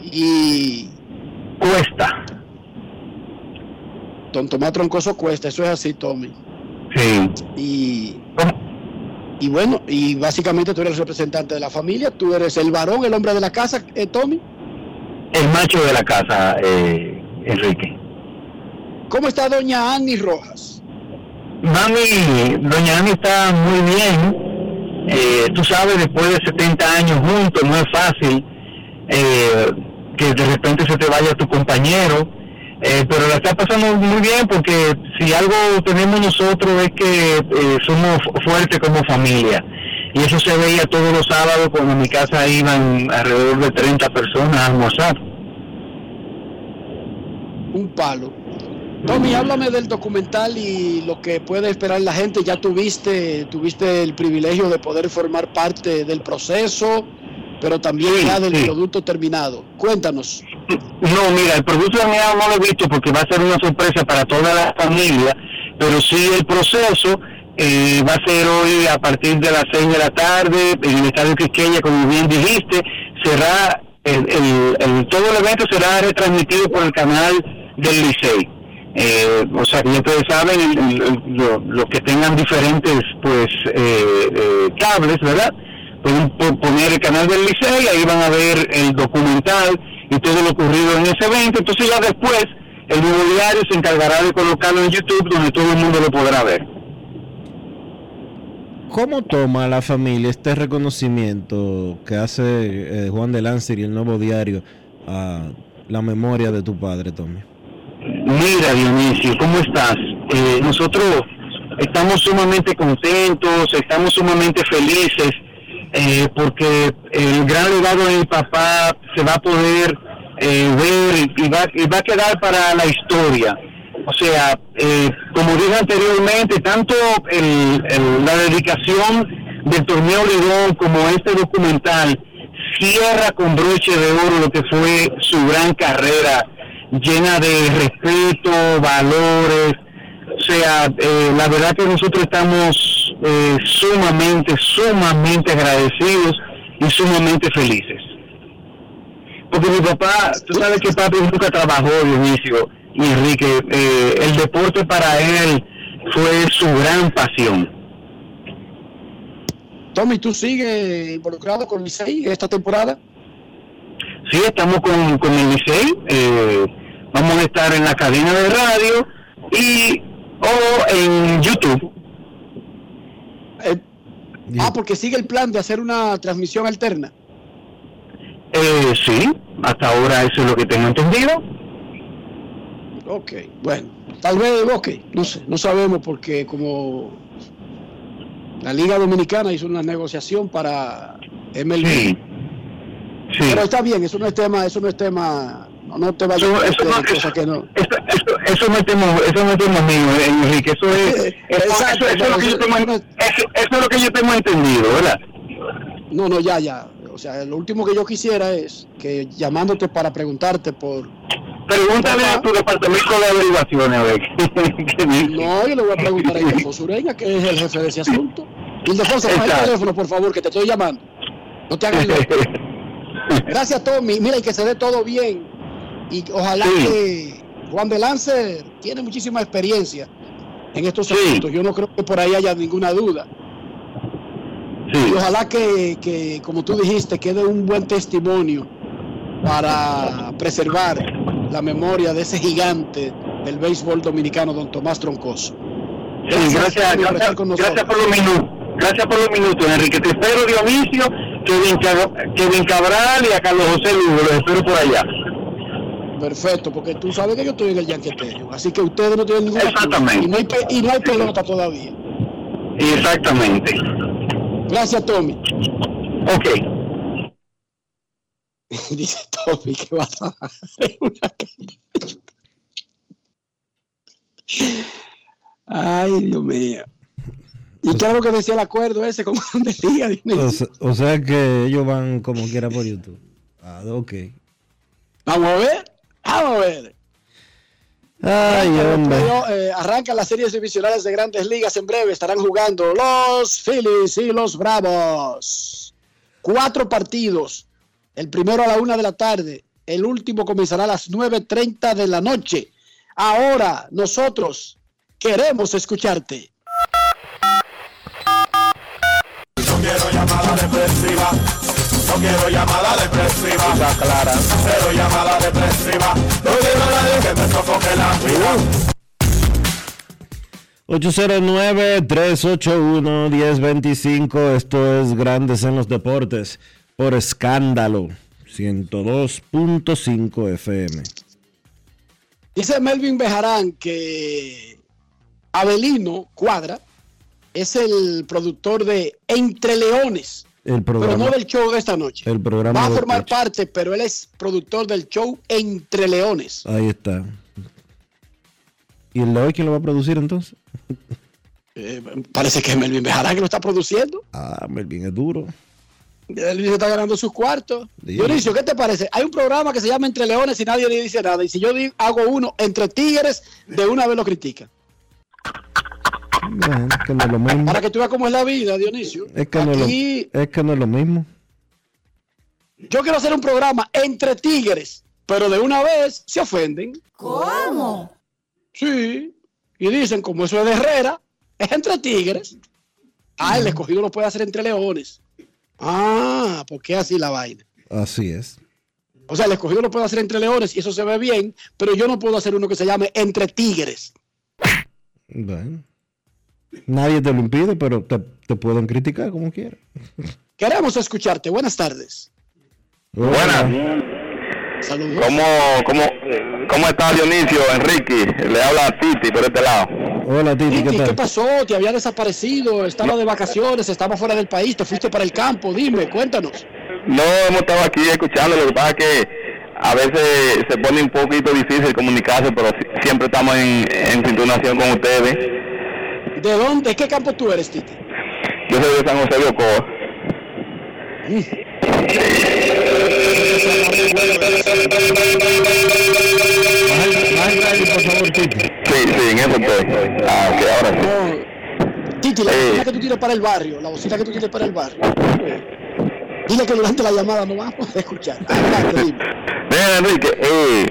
y Cuesta. Don Tomás Troncoso Cuesta, eso es así, Tommy. Sí. Y, y bueno, y básicamente tú eres el representante de la familia, tú eres el varón, el hombre de la casa, eh, Tommy. El macho de la casa, eh, Enrique. ¿Cómo está doña Annie Rojas? Mami, doña Ani está muy bien. Eh, tú sabes, después de 70 años juntos, no es fácil eh, que de repente se te vaya tu compañero. Eh, pero la está pasando muy bien porque si algo tenemos nosotros es que eh, somos fu- fuertes como familia. Y eso se veía todos los sábados cuando en mi casa iban alrededor de 30 personas a almorzar. Un palo. Tommy, háblame del documental y lo que puede esperar la gente. Ya tuviste, tuviste el privilegio de poder formar parte del proceso, pero también ya del producto terminado. Cuéntanos. No, mira, el producto terminado no lo he visto porque va a ser una sorpresa para toda la familia, pero sí el proceso eh, va a ser hoy a partir de las 6 de la tarde en el Estadio Quisqueya, como bien dijiste, será el, el- el- todo el evento será retransmitido por el canal del Licey. Eh, o sea, que ya ustedes saben, el- el- el- lo- los que tengan diferentes pues eh, eh, cables, ¿verdad? Pueden po- poner el canal del Licey, ahí van a ver el documental y todo lo ocurrido en ese evento. Entonces ya después el nuevo diario se encargará de colocarlo en YouTube donde todo el mundo lo podrá ver. ¿Cómo toma la familia este reconocimiento que hace eh, Juan de Lancer y el Nuevo Diario a la memoria de tu padre, Tommy? Mira Dionisio, ¿cómo estás? Eh, nosotros estamos sumamente contentos, estamos sumamente felices eh, porque el gran legado de mi papá se va a poder eh, ver y va, y va a quedar para la historia. O sea, eh, como dije anteriormente, tanto el- la dedicación del torneo Lidón como este documental cierra con broche de oro lo que fue su gran carrera llena de respeto, valores. O sea, eh, la verdad que nosotros estamos eh, sumamente, sumamente agradecidos y sumamente felices. Porque mi papá, tú sabes que papi nunca trabajó, Dionisio y Enrique, eh, el deporte para él fue su gran pasión. Tommy, ¿tú sigues involucrado con Licey esta temporada? Sí, estamos con, con el Licey, eh, vamos a estar en la cadena de radio y o en YouTube. Ah, porque sigue el plan de hacer una transmisión alterna. Eh, sí, hasta ahora eso es lo que tengo entendido. Ok, bueno, tal vez, ok, no sé, no sabemos porque como la Liga Dominicana hizo una negociación para MLB. Pero está bien, eso no es tema, eso no es tema, no, no te vayas Eso- a eso no- que no. Eso, eso, no es tema, eso no es tema mío, eh, Enrique, eso es, eso, Exacto, eso- eso es lo que yo tengo, eso, eso es lo que yo tengo entendido, ¿verdad? No, no, ya, ya. O sea, lo último que yo quisiera es que llamándote para preguntarte por... Pregúntale a tu departamento de averiguaciones, a ver. No, yo le voy a preguntar a Ildefonso Ureña, que es el jefe de ese asunto. Ildefonso, el teléfono, por favor, que te estoy llamando. No te hagas loco. Gracias, Tommy. Mira, y que se dé todo bien. Y ojalá que Juan de Lance tiene muchísima experiencia en estos asuntos. Yo no creo que por ahí haya ninguna duda. Y ojalá que, que, como tú dijiste, quede un buen testimonio para preservar la memoria de ese gigante del béisbol dominicano, don Tomás Troncoso. Sí, gracias, por gracias, con nosotros. gracias por los minutos. Gracias por los minutos, Enrique. Te espero, Dionisio, Kevin Cabral y a Carlos José Lugo. Los espero por allá. Perfecto, porque tú sabes que yo estoy en el Yanquetejo, así que ustedes no tienen ninguna. Exactamente. Y no hay, pe- y no hay pelota todavía. Exactamente. Gracias, Tommy. Ok. Dice Tommy que va a una. Ay, Dios mío. ¿Y qué es lo que decía el acuerdo ese con? Dionisio? O sea, o sea que ellos van como quiera por YouTube. Ah, ok. Vamos a ver, vamos a ver. Ay, Arranca, hombre. pero, eh, arrancan las series divisionales de grandes ligas en breve. Estarán jugando los Phillies y los Bravos. Cuatro partidos. El primero a la una de la tarde. El último comenzará a las 9.30 de la noche. Ahora nosotros queremos escucharte. No quiero llamada depresiva. No quiero llamada depresiva. Está clara. Cero llamada depresiva. No quiero a nadie que me sofoque la vida. 809-381-1025. Esto es Grandes en los Deportes. Por escándalo. 102.5 FM. Dice Melvin Bejarán que Abelino Cuadra es el productor de Entre Leones, El pero programa. no del show de esta noche. El programa Va a formar parte, pero él es productor del show Entre Leones. Ahí está. ¿Y el de hoy quién lo va a producir entonces? Eh, parece que es Melvin Bejarán que lo está produciendo. Ah, Melvin es duro. Él está ganando sus cuartos. Dionisio, ¿qué te parece? Hay un programa que se llama Entre Leones y nadie le dice nada. Y si yo hago uno entre tigres, de una vez lo critica. Bueno, es que no es lo mismo. Para que tú veas cómo es la vida, Dionisio. Es que, no es, lo, es que no es lo mismo. yo quiero hacer un programa entre tigres, pero de una vez se ofenden. ¿Cómo? Sí. Y dicen, como eso es de Herrera, es entre tigres. Ah, el escogido lo puede hacer entre leones. Ah, ¿por qué así la vaina? Así es. O sea, el escogido lo puede hacer entre leones y eso se ve bien, pero yo no puedo hacer uno que se llame entre tigres. Bueno. Nadie te lo impide, pero te, te pueden criticar como quieran. Queremos escucharte. Buenas tardes. Buenas. Saludos. ¿Cómo, cómo, ¿Cómo está Dionisio, Enrique? Le habla a Titi por este lado. Hola Titi, Titi, ¿qué pasó? ¿Te había desaparecido? ¿Estaba de vacaciones? ¿Estaba fuera del país? ¿Te fuiste para el campo? Dime, cuéntanos. No hemos estado aquí escuchando, lo que pasa es que a veces se pone un poquito difícil comunicarse, pero si- siempre estamos en, en con ustedes. ¿De dónde? ¿De qué campo tú eres, Titi? Yo soy de San José de Ocoa. Sí, sí, en eso estoy. Ah, ok, ahora sí. Titi, la Eh. bocina que tú tienes para el barrio, la bocina que tú tienes para el barrio. Dile que durante la llamada no vamos a poder escuchar. Adelante, dime. Mira, Enrique, eh,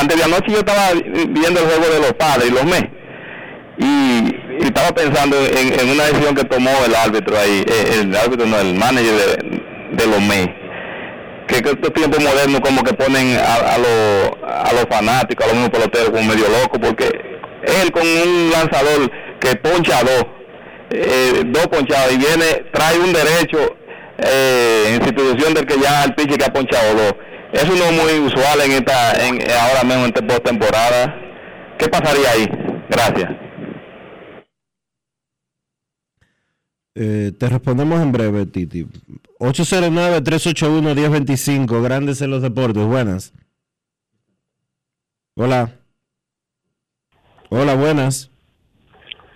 antes de anoche yo estaba viendo el juego de los padres y los MES. Y, estaba pensando en, en una decisión que tomó el árbitro ahí, eh, el árbitro no, el manager de, de los MES. Que, estos tiempos modernos como que ponen a, a, los, a los fanáticos, a los mismos peloteros como medio locos, porque él con un lanzador que poncha dos, eh, dos ponchados y viene, trae un derecho eh, en sustitución del que ya el pitcher que ha ponchado dos. Eso no es muy usual en esta, en, ahora mismo en esta postemporada. ¿Qué pasaría ahí? Gracias. Eh, te respondemos en breve, Titi. 809-381-1025, Grandes en los Deportes. Buenas. Hola. Hola, buenas.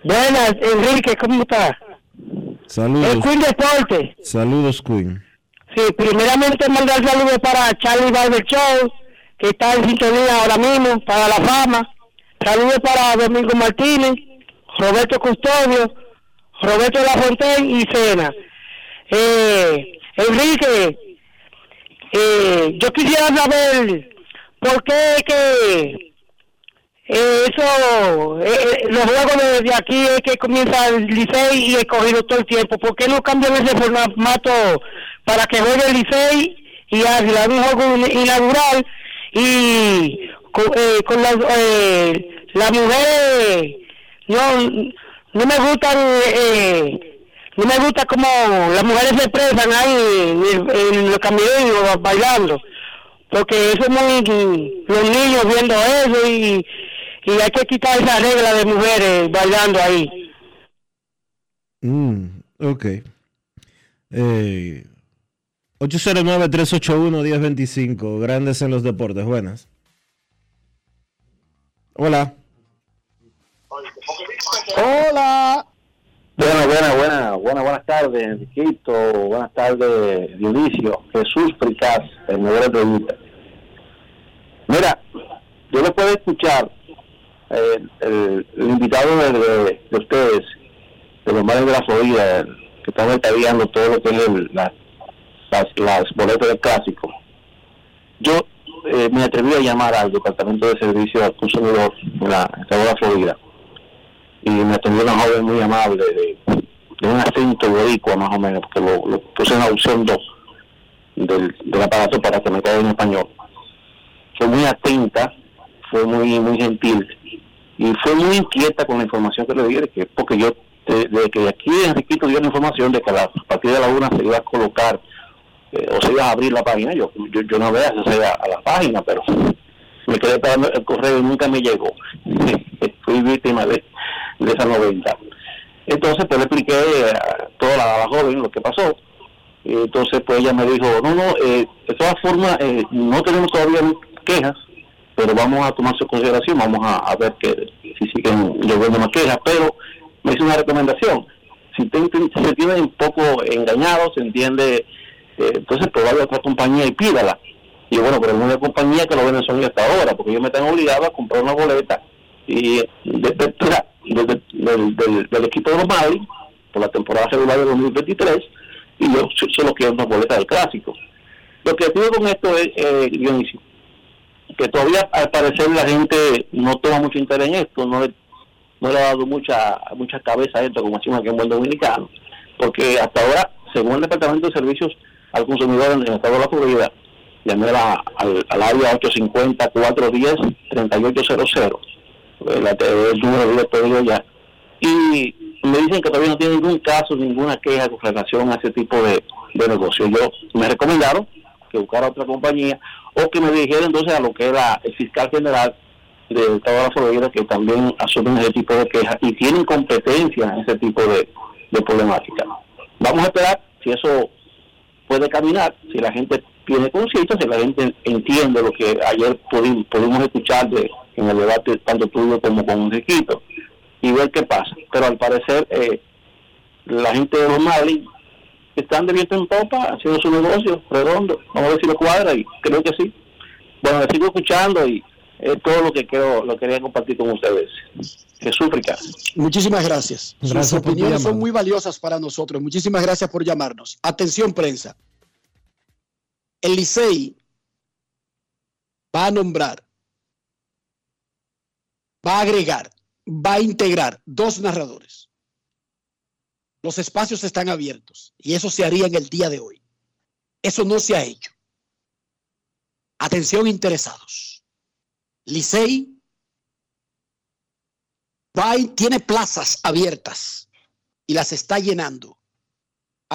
Buenas, Enrique, ¿cómo estás? Saludos. El Queen Deporte. Saludos, Queen. Sí, primeramente mandar saludos para Charlie Barber Show, que está en sintonía ahora mismo, para la fama. Saludos para Domingo Martínez, Roberto Custodio, Roberto Lafontaine y Cena. Eh, Enrique, eh, yo quisiera saber por qué que eh, eso, eh, eh, los juegos de, de aquí es que comienza el Licey y el cogido todo el tiempo. ¿Por qué no cambian ese formato para que juegue el Licey y haga un juego in- inaugural y con, eh, con las, eh, las mujeres no, no me gustan, eh, no me gusta como las mujeres se expresan ahí en, en los camiones bailando porque eso es muy los niños viendo eso y, y hay que quitar esa regla de mujeres bailando ahí Mm, ok. Eh, 809-381-1025, Grandes en los Deportes. Buenas. Hola. Hola. Bueno, buenas, buenas, buenas, buenas tardes, Enriquito, buenas tardes, Dionisio, Jesús Fricaz, el mejor entrevista. Mira, yo lo puedo escuchar, eh, el, invitado de, de- de ustedes, de los mares de la Florida, que están detallando todo lo que es el- la- las, las boletas del clásico. Yo eh, me atreví a llamar al Departamento de Servicio al Consumidor en la de la Florida y me atendió una joven muy amable de, un acento boricua más o menos, porque lo, lo puse en la opción 2 del, aparato para que me quede en español. Fue muy atenta, fue muy muy gentil y fue muy inquieta con la información que le di, que, porque yo, de, de que aquí Enriquito dio la información de que a la- a partir de la una se iba a colocar eh, o se iba a abrir la página, yo, yo, yo no veía si se iba a la página, pero me quedé esperando el correo y nunca me llegó. Fui víctima de, de esa 90. Entonces, pues le expliqué eh, toda la, a joven lo que pasó. Entonces, pues ella me dijo, no, no, eh, de todas formas, eh, no tenemos todavía quejas, pero vamos a tomar su consideración, vamos a, a ver que si siguen llegando más quejas, pero me hizo una recomendación. Si te, si se tiene un poco engañado, se entiende, eh, entonces pues vaya a otra compañía y pídala. Y bueno, pero una compañía que lo venden son hasta ahora, porque ellos me están obligados a comprar una boleta y de- de- del, del- del equipo de los Marlins por la temporada regular de 2023 y yo so- solo quiero una boleta del clásico. Lo que digo con esto es, eh, que todavía al parecer la gente no toma mucho interés en esto, no le, no le ha dado mucha mucha cabeza a esto, como decimos aquí en buen dominicano, porque hasta ahora, según el Departamento de Servicios al Consumidor en el Estado de la Florida, llamé a- al, al área 850-410-3800, eh, la- el número directo de ellos ya, y me dicen que todavía no tienen ningún caso, ninguna queja con relación a ese tipo de, de negocio. Yo me recomendaron que buscara otra compañía o que me dirigiera entonces a lo que era el fiscal general del Estado de la Florida que también asumen ese tipo de quejas y tienen competencia en ese tipo de, de problemática. Vamos a esperar si eso puede caminar, si la gente tiene conciencia, si la gente entiende lo que ayer pudimos, pudimos escuchar de, en el debate tanto tuyo como con Enriquito y ver qué pasa. Pero al parecer eh, la gente de los Marlins están de viento en popa haciendo su negocio redondo. Vamos a ver si lo cuadra y creo que sí. Bueno, me sigo escuchando y es todo lo que creo, lo quería compartir con ustedes. Jesús Ricardo. Muchísimas gracias. Gracias Sus opiniones son muy valiosas para nosotros. Muchísimas gracias por llamarnos. Atención, prensa. El Licey va a nombrar, va a agregar, va a integrar dos narradores. Los espacios están abiertos y eso se haría en el día de hoy. Eso no se ha hecho. Atención interesados. Licey tiene plazas abiertas y las está llenando.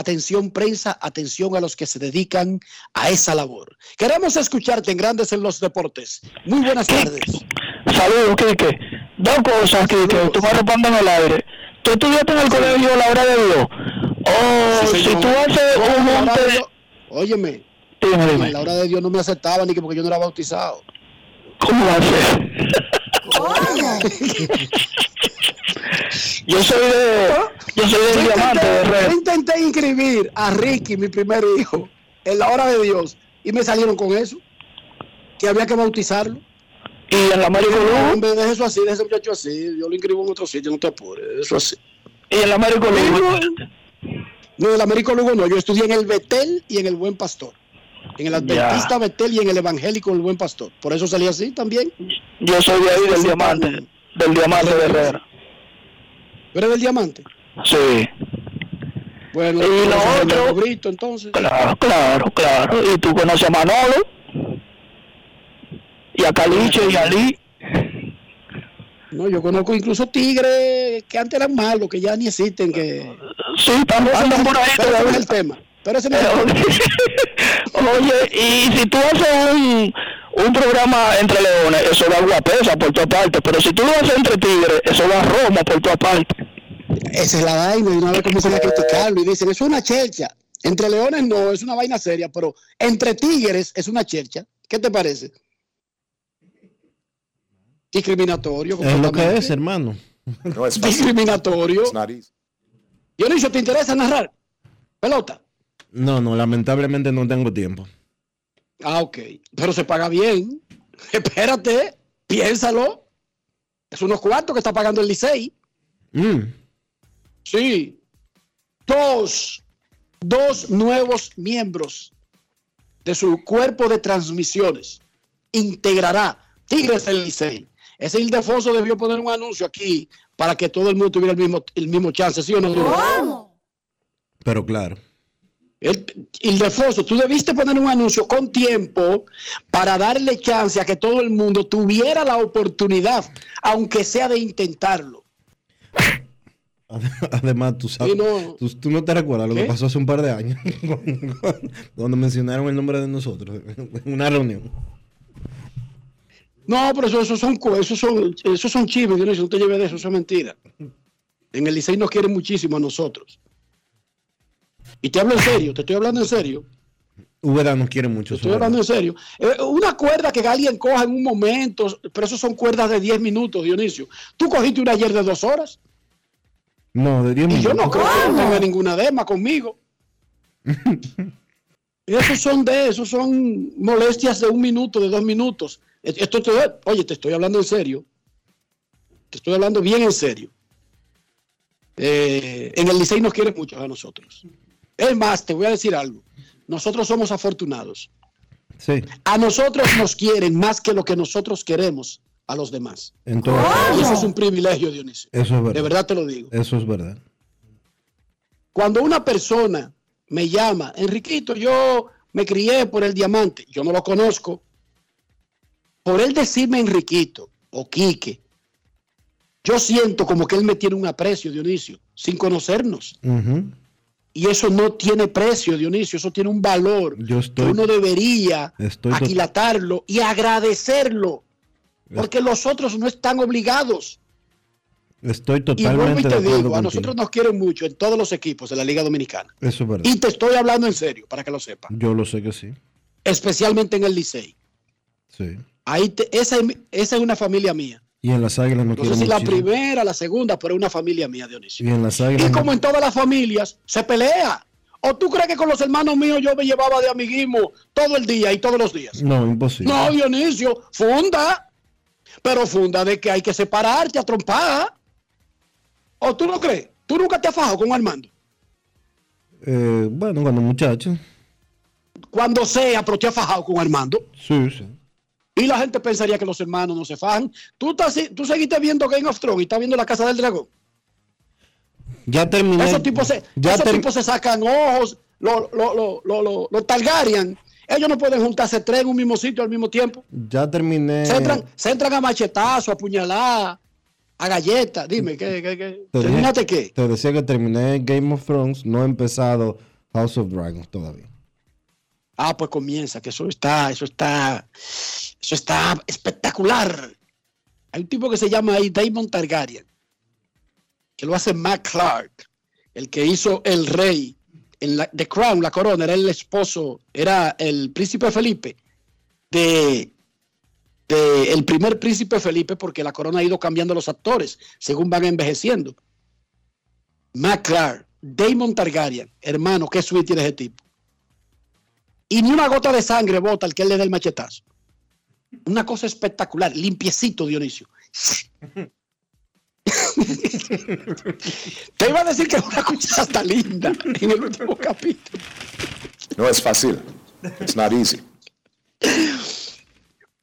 Atención prensa, atención a los que se dedican a esa labor. Queremos escucharte en Grandes en los Deportes. Muy buenas tardes. Saludos, Quique. Dos cosas, Quique. Tú me respondes en el aire. ¿Tú estudiaste en el colegio La Hora de Dios? O Sí, si tú haces un monte... de Dios- Óyeme, Dime, dime. en la hora de Dios no me aceptaban ni que porque yo no era bautizado. ¿Cómo va a ser? Yo soy de... Yo soy del Yo diamante de red. yo intenté inscribir a Ricky, mi primer hijo, en la hora de Dios y me salieron con eso, que había que bautizarlo. Y en la Lugo. hombre, deje eso así, deje ese muchacho así. Yo lo inscribo en otro sitio, no te apures, eso así. Y en la Américo Lugo. No, en el Américo Lugo no, yo estudié en el Betel y en el Buen Pastor. En el Adventista Betel y en el Evangélico el Buen Pastor. Por eso salí así también. Yo soy de ahí, del diamante. Del diamante de Herrera. ¿Tú eres del diamante? Sí. Bueno, Y lo otro- Brito, entonces. Claro, claro, claro. Y tú conoces a Manolo. Y a Caliche y a Lee. No, yo conozco incluso tigres que antes eran malos, que ya ni existen, que... Sí, están- andan por ahí Pero no es el tema. Pero ese no es el tema. Oye, y si tú haces un, un programa entre leones, eso da guapesa por todas partes. Pero si tú lo haces entre tigres, eso da Roma por todas partes. Esa es la vaina, y una vez comienzan a criticarlo y dicen, es una chercha. Entre leones no, es una vaina seria, pero entre tigres es una chercha. ¿Qué te parece? Discriminatorio. Es lo que completamente. es, hermano. No es. Discriminatorio. Dionisio, ¿te interesa narrar? Pelota. No, no, lamentablemente no tengo tiempo. Ah, ok. Pero se paga bien. Espérate, piénsalo. Es unos cuartos que está pagando el Licey. Mm. Sí. Dos, dos nuevos miembros de su cuerpo de transmisiones integrará Tigres del Licey. Ese Ildefonso debió poner un anuncio aquí para que todo el mundo tuviera el mismo, el mismo chance, ¿sí o no? Pero claro. El, Ildefonso, tú debiste poner un anuncio con tiempo para darle chance a que todo el mundo tuviera la oportunidad, aunque sea de intentarlo. Además, tú sabes, no. Tú, tú no te recuerdas lo ¿Qué? que pasó hace un par de años, cuando, cuando mencionaron el nombre de nosotros en una reunión. No, pero eso, eso son esos son, esos son chismes, no te lleves de eso, eso es mentira. En el Licey nos quieren muchísimo a nosotros. Y te hablo en serio, te estoy hablando en serio. Ubeda nos quiere mucho. Estoy hablando en serio. Eh, una cuerda que alguien coja en un momento, pero eso son cuerdas de 10 minutos, Dionisio. Tú cogiste una ayer de dos horas No, de 10 y yo no minutos. creo que no tenga ninguna dema conmigo. Esos son de, esos son molestias de un minuto, de dos minutos. Esto te, oye, te estoy hablando en serio. Te estoy hablando bien en serio. Eh, en el Licey nos quieren mucho a nosotros. Es más, te voy a decir algo. Nosotros somos afortunados. Sí, A nosotros nos quieren más que lo que nosotros queremos a los demás. en todo Y eso es un privilegio, Dionisio. Eso es verdad. De verdad te lo digo. Eso es verdad. Cuando una persona me llama, Enriquito, yo me crié por el diamante, yo no lo conozco. Por él decirme Enriquito o Quique, yo siento como que él me tiene un aprecio, Dionisio, sin conocernos. Y eso no tiene precio, Dionisio, eso tiene un valor Yo que estoy, uno debería estoy, aquilatarlo y agradecerlo, porque los otros no están obligados. estoy Y y totalmente de te acuerdo digo, a nosotros nos quieren mucho en todos los equipos de la Liga Dominicana. Eso es verdad. Y te estoy hablando en serio, para que lo sepas. Yo lo sé que sí. Especialmente en el Licey. Sí. Ahí te- esa, esa es una familia mía. Y en las águilas no No sé si la muchísimo. primera, la segunda, pero es una familia mía, Dionisio. Y en las águilas Y como en todas las familias, se pelea. ¿O tú crees que con los hermanos míos yo me llevaba de amiguismo todo el día y todos los días? No, imposible. No, Dionisio, funda. Pero funda de que hay que separarte a trompar. ¿O tú no crees? ¿Tú nunca te has fajado con Armando? Eh, bueno, cuando muchacho. Cuando sea, pero te has fajado con Armando. Sí, sí. Y la gente pensaría que los hermanos no se fajan. ¿Tú, estás, tú seguiste viendo Game of Thrones y estás viendo La Casa del Dragón? Ya terminé. Esos tipos se, ya esos tipos se sacan ojos, los lo, lo, lo, lo- Targaryen. Ellos no pueden juntarse tres en un mismo sitio al mismo tiempo. Ya terminé. Se entran, se entran a machetazo, a puñalada, a galleta. Dime, ¿qué, qué, qué? Te, dije- ¿Terminaste qué? te decía que terminé Game of Thrones, no he empezado House of Dragons todavía. Ah, pues comienza, que eso está, eso está, eso está espectacular. Hay un tipo que se llama ahí Damon Targaryen, que lo hace Matt Clark, el que hizo el rey en la, The Crown, la corona, era el esposo, era el príncipe Felipe de, el primer príncipe Felipe, porque la corona ha ido cambiando los actores según van envejeciendo. Matt Clark, Damon Targaryen, hermano, qué suite tiene ese tipo y ni una gota de sangre bota al que él le dé el machetazo. Una cosa espectacular, limpiecito, Dionisio. Te iba a decir que es una cosa hasta linda en el último capítulo. No es fácil. It's not easy.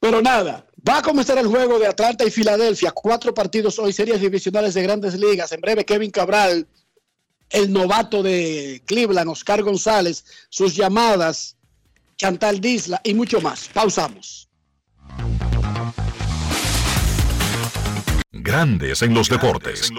Pero nada, va a comenzar el juego de Atlanta y Filadelfia. Cuatro partidos hoy, series divisionales de grandes ligas. En breve, Kevin Cabral, el novato de Cleveland, Oscar González, sus llamadas, Chantal Disla y mucho más. Pausamos. Grandes en los deportes.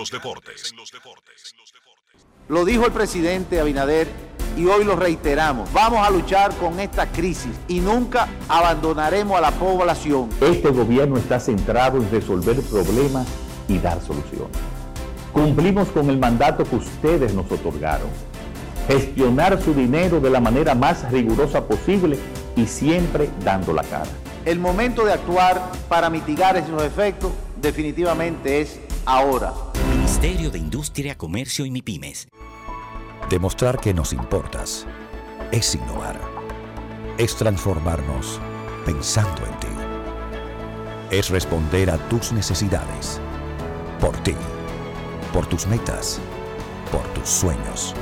Lo dijo el presidente Abinader y hoy lo reiteramos. Vamos a luchar con esta crisis y nunca abandonaremos a la población. Este gobierno está centrado en resolver problemas y dar soluciones. Cumplimos con el mandato que ustedes nos otorgaron. Gestionar su dinero de la manera más rigurosa posible y siempre dando la cara. El momento de actuar para mitigar esos efectos definitivamente es ahora. Ministerio de Industria, Comercio y MIPIMES. Demostrar que nos importas es innovar. Es transformarnos pensando en ti. Es responder a tus necesidades. Por ti. Por tus metas. Por tus sueños.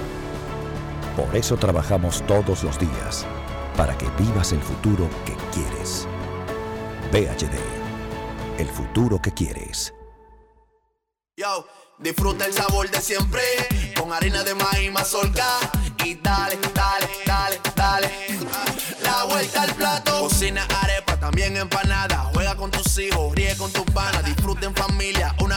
Por eso trabajamos todos los días. Para que vivas el futuro que quieres. VHD. El futuro que quieres. Yo, disfruta el sabor de siempre con harina de maíz mazorca y dale, dale, dale, dale. La vuelta al plato, cocina arepa, también empanada. Juega con tus hijos, ríe con tus panas, disfruta en familia,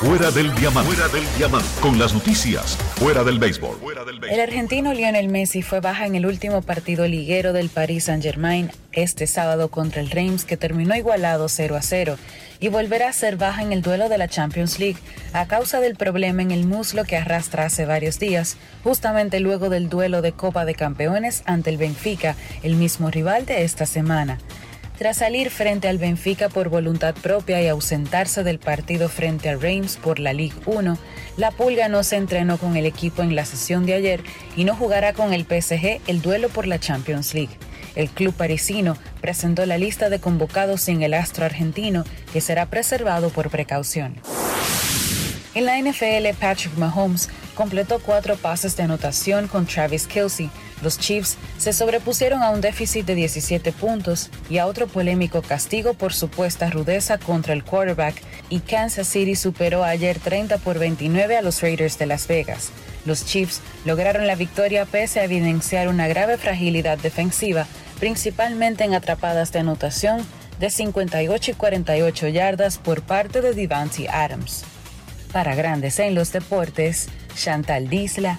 Fuera del diamante. Fuera del diamante. Con las noticias. Fuera del béisbol. El argentino Lionel Messi fue baja en el último partido liguero del Paris Saint-Germain este sábado contra el Reims que terminó igualado 0 a 0 y volverá a ser baja en el duelo de la Champions League a causa del problema en el muslo que arrastra hace varios días, justamente luego del duelo de Copa de Campeones ante el Benfica, el mismo rival de esta semana. Tras salir frente al Benfica por voluntad propia y ausentarse del partido frente al Reims por la Ligue 1, la Pulga no se entrenó con el equipo en la sesión de ayer y no jugará con el PSG el duelo por la Champions League. El club parisino presentó la lista de convocados sin el astro argentino, que será preservado por precaución. En la NFL, Patrick Mahomes completó cuatro pases de anotación con Travis Kelsey. Los Chiefs se sobrepusieron a un déficit de 17 puntos y a otro polémico castigo por supuesta rudeza contra el quarterback, y Kansas City superó ayer 30 por 29 a los Raiders de Las Vegas. Los Chiefs lograron la victoria pese a evidenciar una grave fragilidad defensiva, principalmente en atrapadas de anotación de 58 y 48 yardas por parte de Devante Adams. Para Grandes en los Deportes, Chantal Disla,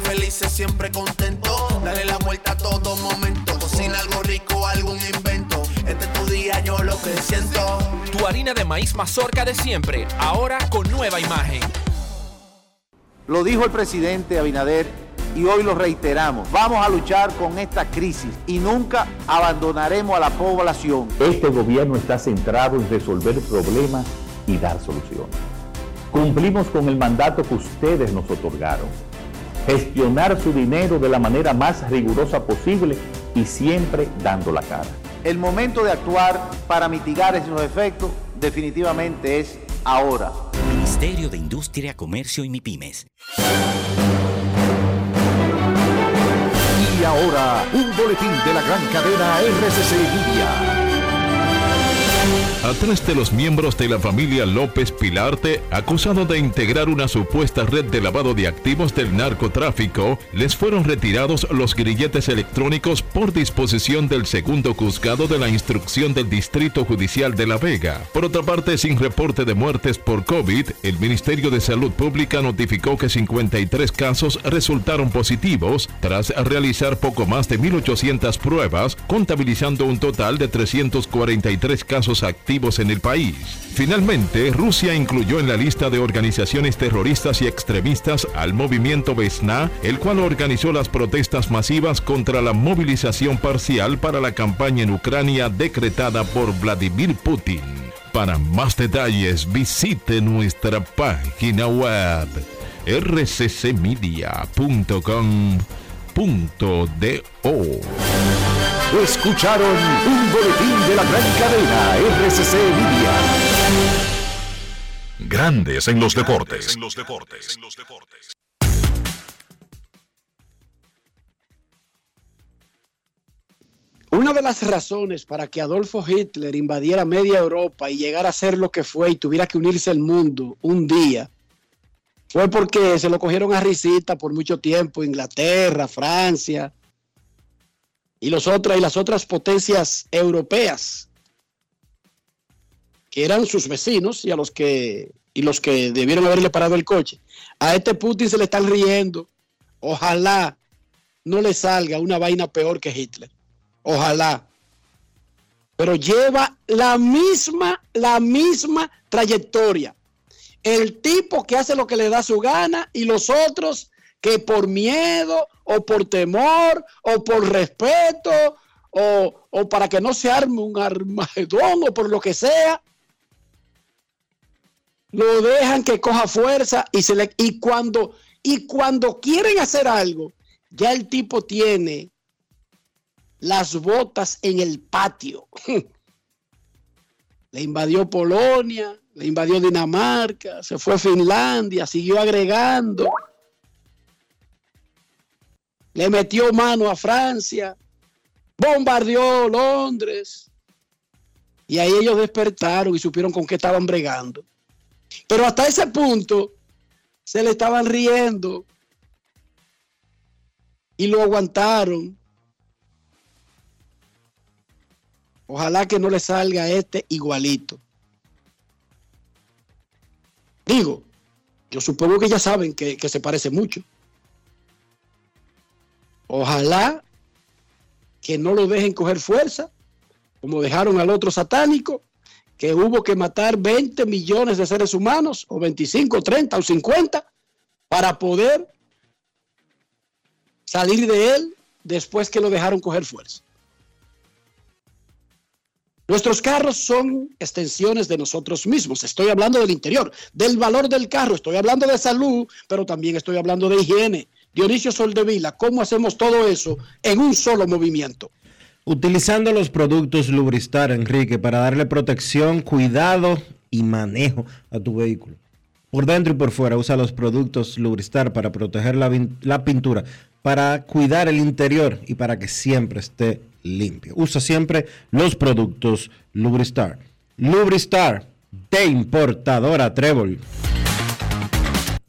felices, siempre contento. Dale la vuelta a todo momento. Cocina algo rico, algún invento. Este es tu día, yo lo que siento. Tu harina de maíz mazorca de siempre, ahora con nueva imagen. Lo dijo el presidente Abinader y hoy lo reiteramos. Vamos a luchar con esta crisis y nunca abandonaremos a la población. Este gobierno está centrado en resolver problemas y dar soluciones. Cumplimos con el mandato que ustedes nos otorgaron. Gestionar su dinero de la manera más rigurosa posible y siempre dando la cara. El momento de actuar para mitigar esos efectos definitivamente es ahora. Ministerio de Industria, Comercio y MIPIMES. Y ahora, un boletín de la gran cadena RCC Media. Atrás de los miembros de la familia López Pilarte, acusado de integrar una supuesta red de lavado de activos del narcotráfico, les fueron retirados los grilletes electrónicos por disposición del segundo juzgado de la instrucción del Distrito Judicial de La Vega. Por otra parte, sin reporte de muertes por COVID, el Ministerio de Salud Pública notificó que 53 casos resultaron positivos tras realizar poco más de 1.800 pruebas, contabilizando un total de 343 casos activos en el país. Finalmente, Rusia incluyó en la lista de organizaciones terroristas y extremistas al movimiento Vesna, el cual organizó las protestas masivas contra la movilización parcial para la campaña en Ucrania decretada por Vladimir Putin. Para más detalles, visite nuestra página web rccmedia.com.do. Escucharon un boletín de la gran cadena RCC Media. Grandes en los deportes. una de las razones para que Adolfo Hitler invadiera media Europa y llegara a ser lo que fue y tuviera que unirse al mundo un día, fue porque se lo cogieron a risita por mucho tiempo Inglaterra, Francia y, los otras, y las otras potencias europeas que eran sus vecinos y a los que y los que debieron haberle parado el coche. A este Putin se le están riendo. Ojalá no le salga una vaina peor que Hitler. Ojalá. Pero lleva la misma, la misma trayectoria. El tipo que hace lo que le da su gana y los otros que por miedo o por temor o por respeto o, o para que no se arme un armagedón o por lo que sea, lo dejan que coja fuerza y se le y cuando y cuando quieren hacer algo, ya el tipo tiene las botas en el patio. Le invadió Polonia, le invadió Dinamarca, se fue a Finlandia, siguió agregando. Le metió mano a Francia, bombardeó Londres. Y ahí ellos despertaron y supieron con qué estaban bregando. Pero hasta ese punto se le estaban riendo y lo aguantaron. Ojalá que no le salga este igualito. Digo, yo supongo que ya saben que, que se parece mucho. Ojalá que no lo dejen coger fuerza, como dejaron al otro satánico, que hubo que matar 20 millones de seres humanos, o 25, 30 o 50, para poder salir de él después que lo dejaron coger fuerza. Nuestros carros son extensiones de nosotros mismos. Estoy hablando del interior, del valor del carro, estoy hablando de salud, pero también estoy hablando de higiene. Dionisio Soldevila, ¿cómo hacemos todo eso en un solo movimiento? Utilizando los productos Lubristar, Enrique, para darle protección, cuidado y manejo a tu vehículo. Por dentro y por fuera usa los productos Lubristar para proteger la, pintura, para cuidar el interior y para que siempre esté limpio. Usa siempre los productos Lubristar. Lubristar de importadora Trébol.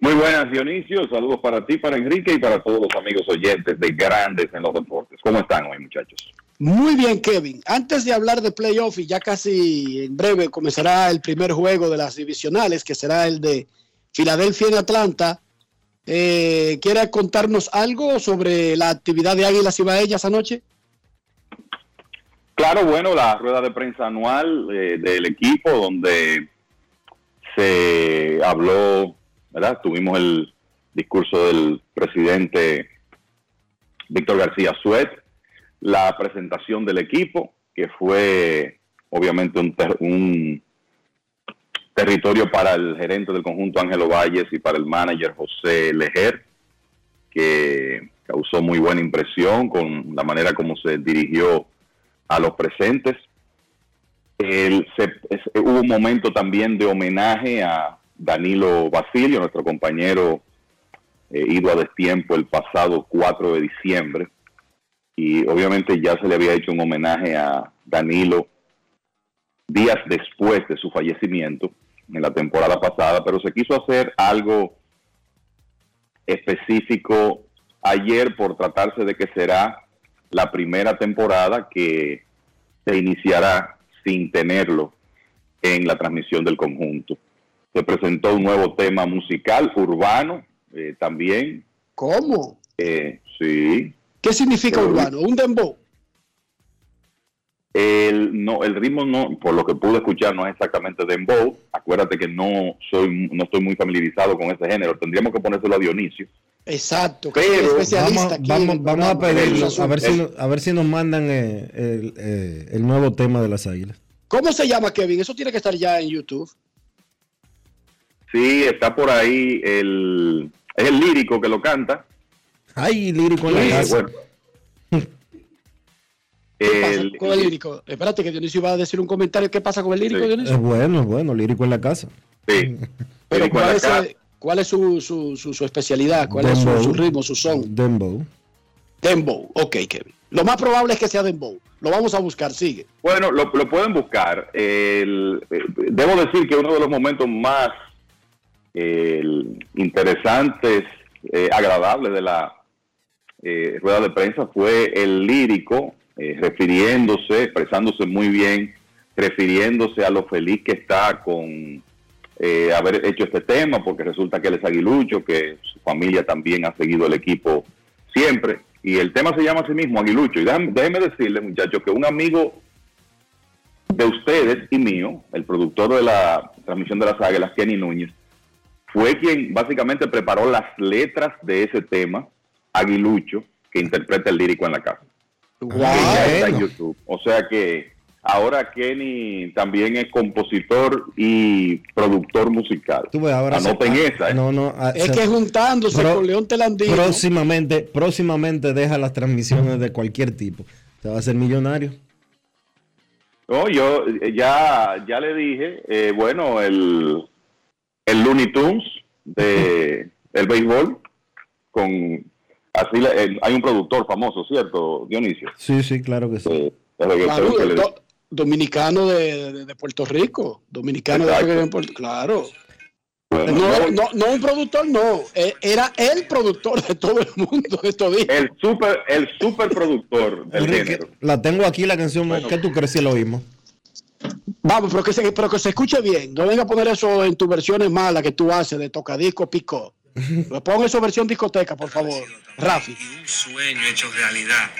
Muy buenas, Dionisio. Saludos para ti, para Enrique y para todos los amigos oyentes de Grandes en los Deportes. ¿Cómo están hoy, muchachos? Muy bien, Kevin. Antes de hablar de playoff, y ya casi en breve comenzará el primer juego de las divisionales, que será el de Filadelfia en Atlanta. Eh, ¿Quiere contarnos algo sobre la actividad de Águilas y Baellas anoche? Claro, bueno, la rueda de prensa anual eh, del equipo donde se habló, Tuvimos el discurso del presidente Víctor García Suet, la presentación del equipo, que fue obviamente un, ter- un territorio para el gerente del conjunto Ángelo Valles y para el manager José Lejer, que causó muy buena impresión con la manera como se dirigió a los presentes. Hubo un momento también de homenaje a Danilo Basilio, nuestro compañero eh, ido a destiempo el pasado 4 de diciembre. Y obviamente ya se le había hecho un homenaje a Danilo días después de su fallecimiento en la temporada pasada, pero se quiso hacer algo específico ayer por tratarse de que será la primera temporada que se iniciará sin tenerlo en la transmisión del conjunto. Se presentó un nuevo tema musical urbano eh, también. ¿Cómo? Eh, sí. ¿Qué significa Pero- urbano? ¿Un dembow? El, no, el ritmo no, por lo que pude escuchar, no es exactamente dembow. Acuérdate que no soy, no estoy muy familiarizado con ese género. Tendríamos que ponérselo a Dionisio. Exacto, que Pero es especialista Vamos, vamos, el vamos a pedirlo, a ver, si, a ver si nos mandan eh, el, eh, el nuevo tema de las águilas. ¿Cómo se llama, Kevin? Eso tiene que estar ya en YouTube. Sí, está por ahí el, es el lírico que lo canta. Ay, lírico en la Sí, casa. bueno. ¿Qué pasa El- con el lírico? Espérate que Dionisio iba a decir un comentario. ¿Qué pasa con el lírico, Sí. Dionisio? Es bueno, es bueno, lírico en la casa. Sí. Pero ¿cuál la es, casa. cuál es su, su, su, su especialidad? ¿Cuál es su ritmo, su son? Dembow. Dembow. Ok, Kevin. Lo más probable es que sea Dembow. Lo vamos a buscar, sigue. Bueno, lo, lo pueden buscar. El- eh, debo decir que uno de los momentos más eh, interesantes, eh, agradables de la eh, rueda de prensa fue el lírico eh, refiriéndose, expresándose muy bien, refiriéndose a lo feliz que está con eh, haber hecho este tema, porque resulta que él es aguilucho, que su familia también ha seguido el equipo siempre. Y el tema se llama a mismo Aguilucho. Y déjame, déjeme decirle, muchachos, que un amigo de ustedes y mío, el productor de la transmisión de las águilas, Kenny Núñez, fue quien básicamente preparó las letras de ese tema, Aguilucho, que interpreta el lírico en la casa. Que ya está en YouTube. O sea que ahora Kenny también es compositor y productor musical. Tú ves, ahora Anoten se- esa. ¿eh? No, no. ah, Es se- que juntándose Pro- con León Telandino. próximamente, próximamente deja las transmisiones de cualquier tipo. Te va a hacer millonario. No, yo ya, ya le dije, eh, bueno, el, el Looney Tunes de el béisbol, con así le- el- hay un productor famoso, ¿cierto, Dionisio? Sí, sí, claro que sí. Eh, que- Claro, que do- dominicano de, de- de Puerto Rico. Dominicano de, Exacto. de Puerto Claro. Bueno, No, no, no, un productor, no. Eh, Era el productor de todo el mundo estos días. el super, el super productor del Enrique, género. la tengo aquí la canción. ¿Qué tú crees si lo oímos? Vamos, pero que, se, pero que se escuche bien. No venga a poner eso en tus versiones malas que tú haces de tocadisco pico. Pon eso versión discoteca, por favor. Rafi. un sueño hecho realidad.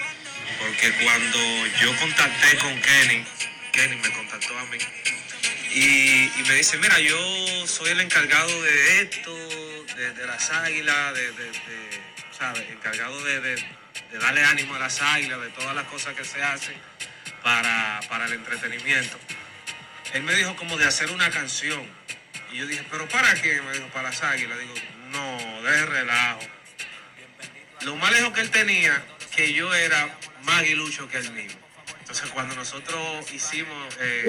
Porque cuando yo contacté con Kenny, Kenny me contactó a mí y, y me dice, mira, yo soy el encargado de esto, de, de las águilas, de, de- de, ¿sabes? Encargado de, de- de darle ánimo a las águilas, de todas las cosas que se hacen para, para el entretenimiento. Él me dijo como de hacer una canción. Y yo dije, ¿pero para qué? Me dijo, para las águilas. Digo, no, de relajo. Lo más lejos que él tenía, que yo era más aguilucho que él mismo. Entonces cuando nosotros hicimos, eh,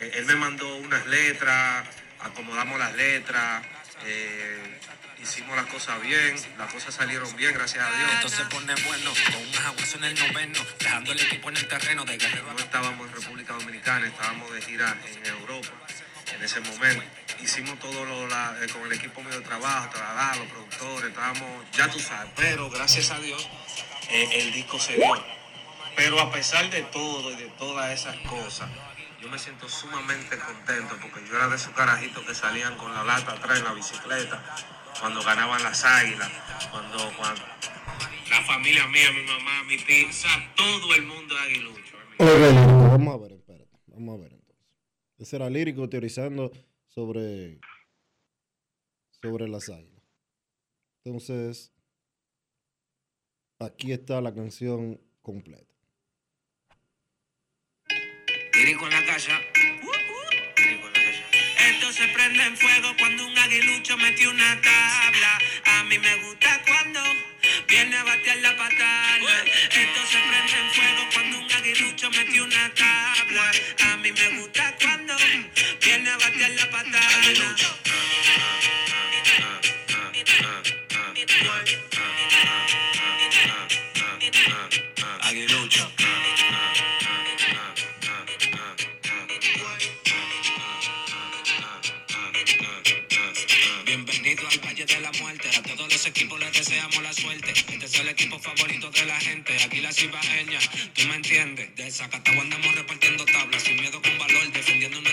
eh, él me mandó unas letras, acomodamos las letras, eh, hicimos las cosas bien, las cosas salieron bien, gracias a Dios. Esto se pone bueno con unas aguas en el noveno, dejando el equipo en el terreno de guerrero. No estábamos en República Dominicana, estábamos de gira en Europa en ese momento. Hicimos todo lo, la- eh, con el equipo mío de trabajo, trasladar, los productores, estábamos, ya tú sabes, pero gracias a Dios eh, el disco se dio. Pero a pesar de todo y de todas esas cosas, yo me siento sumamente contento porque yo era de esos carajitos que salían con la lata atrás en la bicicleta cuando ganaban las águilas, cuando, cuando la familia mía, mi mamá, mi tía, o sea, todo el mundo es aguilucho. Vamos a ver, espérate. Vamos a ver entonces. Ese era lírico teorizando sobre, sobre las águilas. Entonces, aquí está la canción completa. Lírico en la casa. Esto se prende en fuego cuando un aguilucho metió una tabla. A mí me gusta cuando viene a batear la patada. Esto se prende en fuego cuando un aguilucho metió una tabla. A mí me gusta cuando viene a batear la patada. Equipos les deseamos la suerte. Este es el equipo favorito de la gente. Aquí la cibaeña, tú me entiendes. De Zacatau andamos repartiendo tablas. Sin miedo con valor, defendiendo nuestra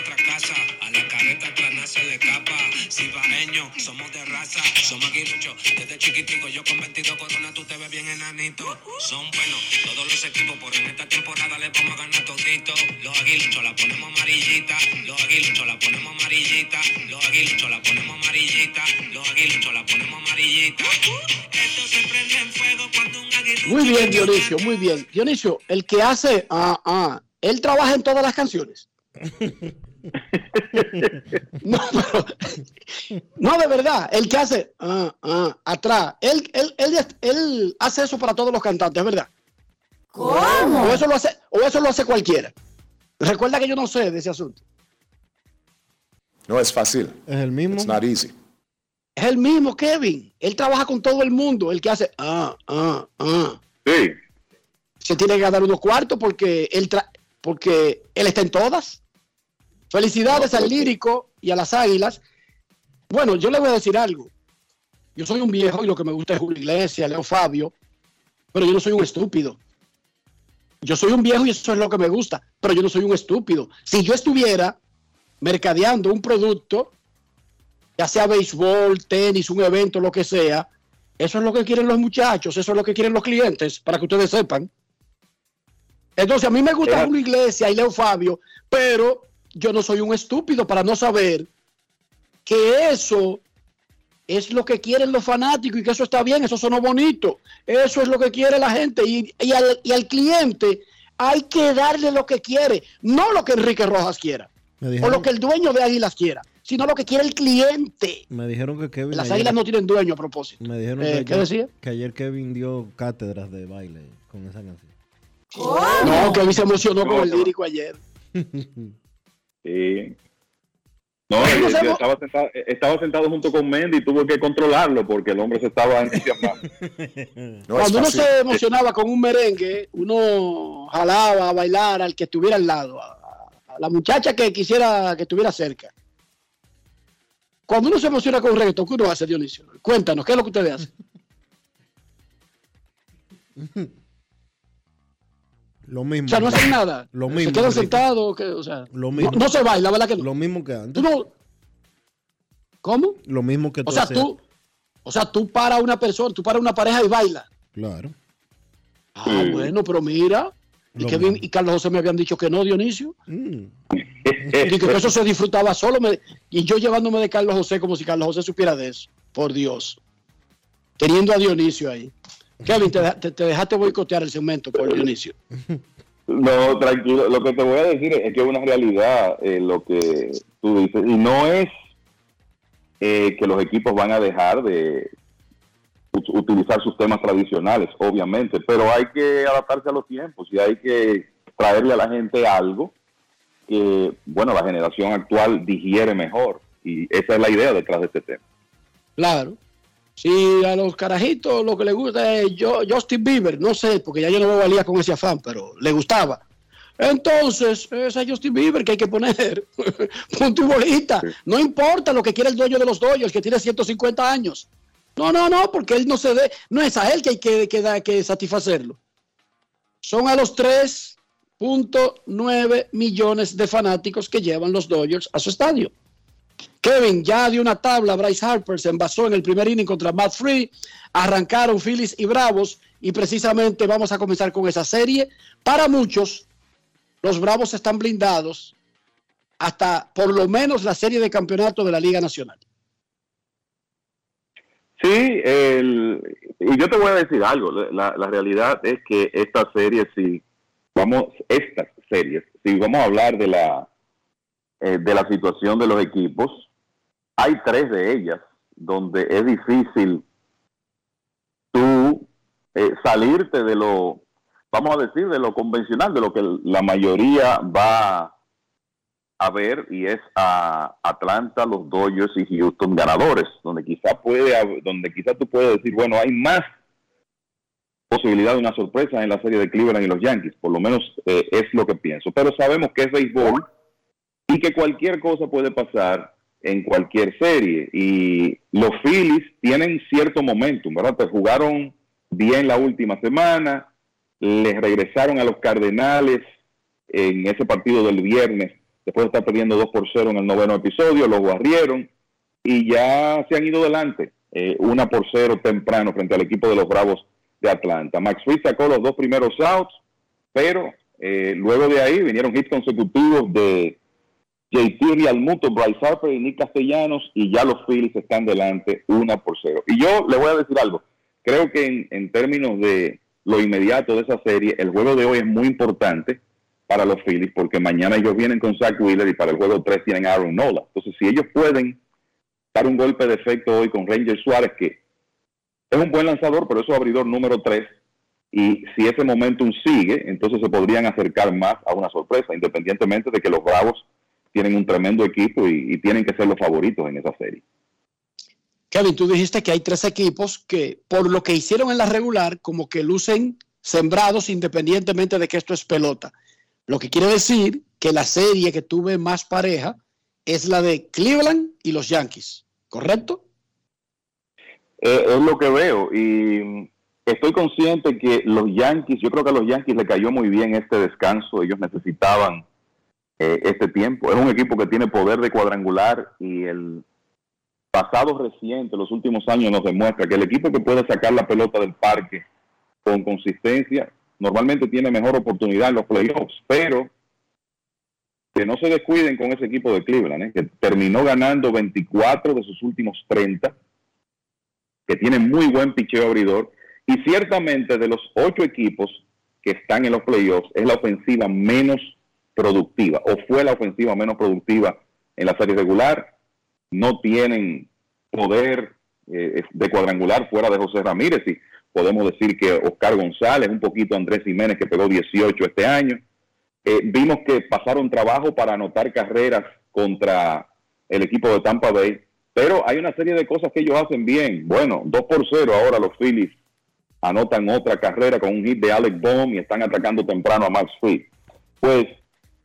se le escapa. Cibaeño, somos de raza. Somos aguiluchos. Desde chiquitico, yo con 22 corona, tú te ves bien enanito. Son buenos todos los equipos. Por en esta temporada le vamos a ganar todito. Los aguiluchos la ponemos amarillita. Los aguiluchos la ponemos amarillita. Los aguiluchos la ponemos amarillita. Los aguiluchos la ponemos amarillita. Esto se prende en fuego cuando un aguilucho. Muy bien, Dionisio, muy bien. Dionisio, el que hace, ah, ah, él trabaja en todas las canciones. No, pero- no, de verdad, el que hace ah, ah, atrás, él, él, él, él hace eso para todos los cantantes, ¿verdad? ¿Cómo? O eso lo hace, o eso lo hace cualquiera. Recuerda que yo no sé de ese asunto. No es fácil. Es el mismo. It's not easy. Es el mismo Kevin. Él trabaja con todo el mundo. El que hace ah, ah, ah. Sí. Se tiene que ganar unos cuartos porque él, tra- porque él está en todas. Felicidades al lírico y a las águilas. Bueno, yo le voy a decir algo. Yo soy un viejo y lo que me gusta es Julio Iglesias, Leo Fabio, pero yo no soy un estúpido. Yo soy un viejo y eso es lo que me gusta, pero yo no soy un estúpido. Si yo estuviera mercadeando un producto, ya sea béisbol, tenis, un evento, lo que sea, eso es lo que quieren los muchachos, eso es lo que quieren los clientes, para que ustedes sepan. Entonces, a mí me gusta Julio Iglesias y Leo Fabio, pero yo no soy un estúpido para no saber que eso es lo que quieren los fanáticos y que eso está bien, eso sonó bonito, eso es lo que quiere la gente y, y al, y al cliente hay que darle lo que quiere, no lo que Enrique Rojas quiera o lo que el dueño de Águilas quiera, sino lo que quiere el cliente. me dijeron que Kevin. Las ayer- Águilas no tienen dueño a propósito. Me dijeron Eh, que, ¿qué ayer, decía? que ayer Kevin dio cátedras de baile con esa canción. No, que se emocionó con el lírico ayer. Sí. No, él- no sé, estaba, sentado, estaba sentado junto con Mendy y tuvo que controlarlo porque el hombre se estaba entusiasmando. Cuando uno se emocionaba con un merengue, uno jalaba a bailar al que estuviera al lado, a, a la muchacha que quisiera que estuviera cerca. Cuando uno se emociona con un reggaetón, ¿qué uno hace, Dionisio? Cuéntanos, ¿qué es lo que ustedes hacen? Lo mismo. O sea, no hacen nada. Lo Se mismo. quedan Enrique. sentados, que, o sea, Lo no, mismo. no se baila, ¿verdad que no? Lo mismo que antes. Tú no- ¿Cómo? Lo mismo que tú O sea, hacías. tú, o sea, tú para una persona, tú para una pareja y baila. Claro. Ah, bueno, pero mira. Y, Kevin y Carlos José me habían dicho que no, Dionisio. Mm. Y que eso se disfrutaba solo. me- y yo llevándome de Carlos José como si Carlos José supiera de eso. Por Dios. Teniendo a Dionisio ahí. Kevin, te, te- te dejaste boicotear el segmento por Dionisio. No, tranquilo. Lo que te voy a decir es que es una realidad eh, lo que tú dices. Y no es eh, que los equipos van a dejar de ut- utilizar sus temas tradicionales, obviamente, pero hay que adaptarse a los tiempos y hay que traerle a la gente algo que, bueno, la generación actual digiere mejor. Y esa es la idea detrás de este tema. Claro. Si a los carajitos lo que le gusta es Justin Bieber, no sé, porque ya yo no me valía con ese afán, pero le gustaba. Entonces, es a Justin Bieber que hay que poner. Punto y bolita. No importa lo que quiera el dueño de los Dodgers, que tiene 150 años. No, no, no, porque él no se ve, no es a él que hay que, que, da- que satisfacerlo. Son a los 3.9 millones de fanáticos que llevan los Dodgers a su estadio. Kevin ya dio una tabla, Bryce Harper se envasó en el primer inning contra Matt Free, arrancaron Phillies y Bravos y precisamente vamos a comenzar con esa serie. Para muchos, los Bravos están blindados hasta por lo menos la serie de campeonato de la Liga Nacional. Sí, y yo te voy a decir algo. La, la realidad es que esta serie, si vamos, estas series, si vamos a hablar de la eh, de la situación de los equipos, hay tres de ellas donde es difícil tú eh, salirte de lo, vamos a decir, de lo convencional, de lo que la mayoría va a ver y es a Atlanta, los Dodgers y Houston ganadores, donde quizá puede, donde quizá tú puedes decir, bueno, hay más posibilidad de una sorpresa en la serie de Cleveland y los Yankees, por lo menos eh, es lo que pienso. Pero sabemos que es béisbol y que cualquier cosa puede pasar en cualquier serie. Y los Phillies tienen cierto momentum, ¿verdad? Pues jugaron bien la última semana, les regresaron a los Cardenales en ese partido del viernes, después de estar perdiendo 2 por 0 en el noveno episodio, los barrieron y ya se han ido adelante, eh, una por 0 temprano frente al equipo de los Bravos de Atlanta. Max Fried sacó los dos primeros outs, pero eh, luego de ahí vinieron hits consecutivos de JT Realmuto, Bryce Harper y Nick Castellanos y ya los Phillies están delante una por cero. Y yo le voy a decir algo, creo que en, términos de lo inmediato de esa serie, el juego de hoy es muy importante para los Phillies, porque mañana ellos vienen con Zach Wheeler y para el juego 3 tienen Aaron Nola. Entonces, si ellos pueden dar un golpe de efecto hoy con Ranger Suárez, que es un buen lanzador, pero es su abridor número 3, y si ese momentum sigue, entonces se podrían acercar más a una sorpresa, independientemente de que los Bravos tienen un tremendo equipo y, y tienen que ser los favoritos en esa serie. Kevin, tú dijiste que hay tres equipos que por lo que hicieron en la regular, como que lucen sembrados independientemente de que esto es pelota. Lo que quiere decir que la serie que tuve más pareja es la de Cleveland y los Yankees, ¿correcto? Eh, es lo que veo y estoy consciente que los Yankees, yo creo que a los Yankees le cayó muy bien este descanso, ellos necesitaban eh, este tiempo. Es un equipo que tiene poder de cuadrangular y el pasado reciente, los últimos años nos demuestra que el equipo que puede sacar la pelota del parque con consistencia normalmente tiene mejor oportunidad en los playoffs, pero que no se descuiden con ese equipo de Cleveland, ¿eh? que terminó ganando 24 de sus últimos 30, que tiene muy buen picheo abridor, y ciertamente de los ocho equipos que están en los playoffs es la ofensiva menos productiva, o fue la ofensiva menos productiva en la serie regular, no tienen poder eh, de cuadrangular fuera de José Ramírez, y podemos decir que Oscar González, un poquito Andrés Jiménez, que pegó 18 este año. Eh, vimos que pasaron trabajo para anotar carreras contra el equipo de Tampa Bay, pero hay una serie de cosas que ellos hacen bien. Bueno, 2 por 0 ahora los Phillies anotan otra carrera con un hit de Alex Baum y están atacando temprano a Max Fried. Pues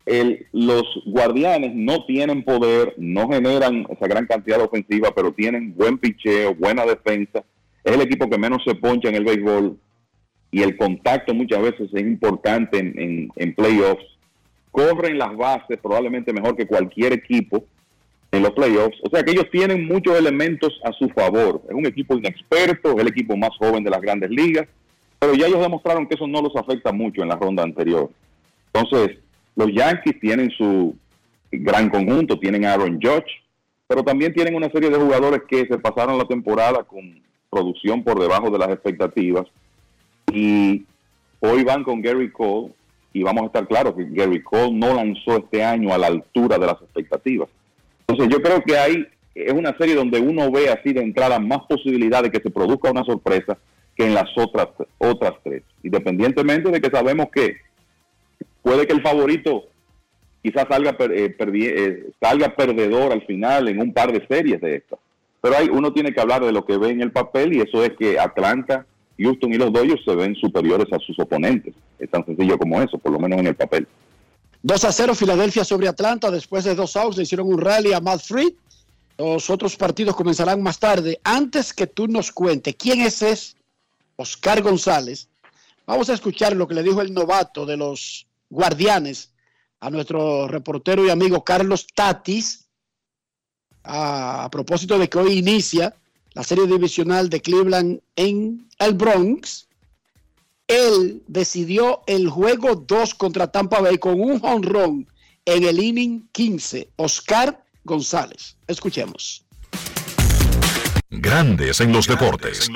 el, los guardianes no tienen poder, no generan esa gran cantidad de ofensiva, pero tienen buen picheo, buena defensa es el equipo que menos se poncha en el béisbol y el contacto muchas veces es importante en, en, playoffs. Corren las bases probablemente mejor que cualquier equipo en los playoffs. O sea que ellos tienen muchos elementos a su favor. Es un equipo inexperto, es el equipo más joven de las grandes ligas, pero ya ellos demostraron que eso no los afecta mucho en la ronda anterior. Entonces, los Yankees tienen su gran conjunto, tienen a Aaron Judge, pero también tienen una serie de jugadores que se pasaron la temporada con producción por debajo de las expectativas. Y hoy van con Gary Cole y vamos a estar claros que Gary Cole no lanzó este año a la altura de las expectativas. Entonces yo creo que hay es una serie donde uno ve así de entrada más posibilidades de que se produzca una sorpresa que en las otras otras tres, independientemente de que sabemos que puede que el favorito quizás salga eh, eh, salga perdedor al final en un par de series de estas. Pero hay, uno tiene que hablar de lo que ve en el papel y eso es que Atlanta, Houston y los Dodgers se ven superiores a sus oponentes. Es tan sencillo como eso, por lo menos en el papel. 2 a 0 Filadelfia sobre Atlanta. Después de dos outs le hicieron un rally a Matt Free. Los otros partidos comenzarán más tarde. Antes que tú nos cuentes quién es ese Oscar González, vamos a escuchar lo que le dijo el novato de los Guardianes a nuestro reportero y amigo Carlos Tatis a, propósito de que hoy inicia la serie divisional de Cleveland en el Bronx, él decidió el juego 2 contra Tampa Bay con un honrón en el inning 15. Oscar González. Escuchemos. Grandes en los deportes. En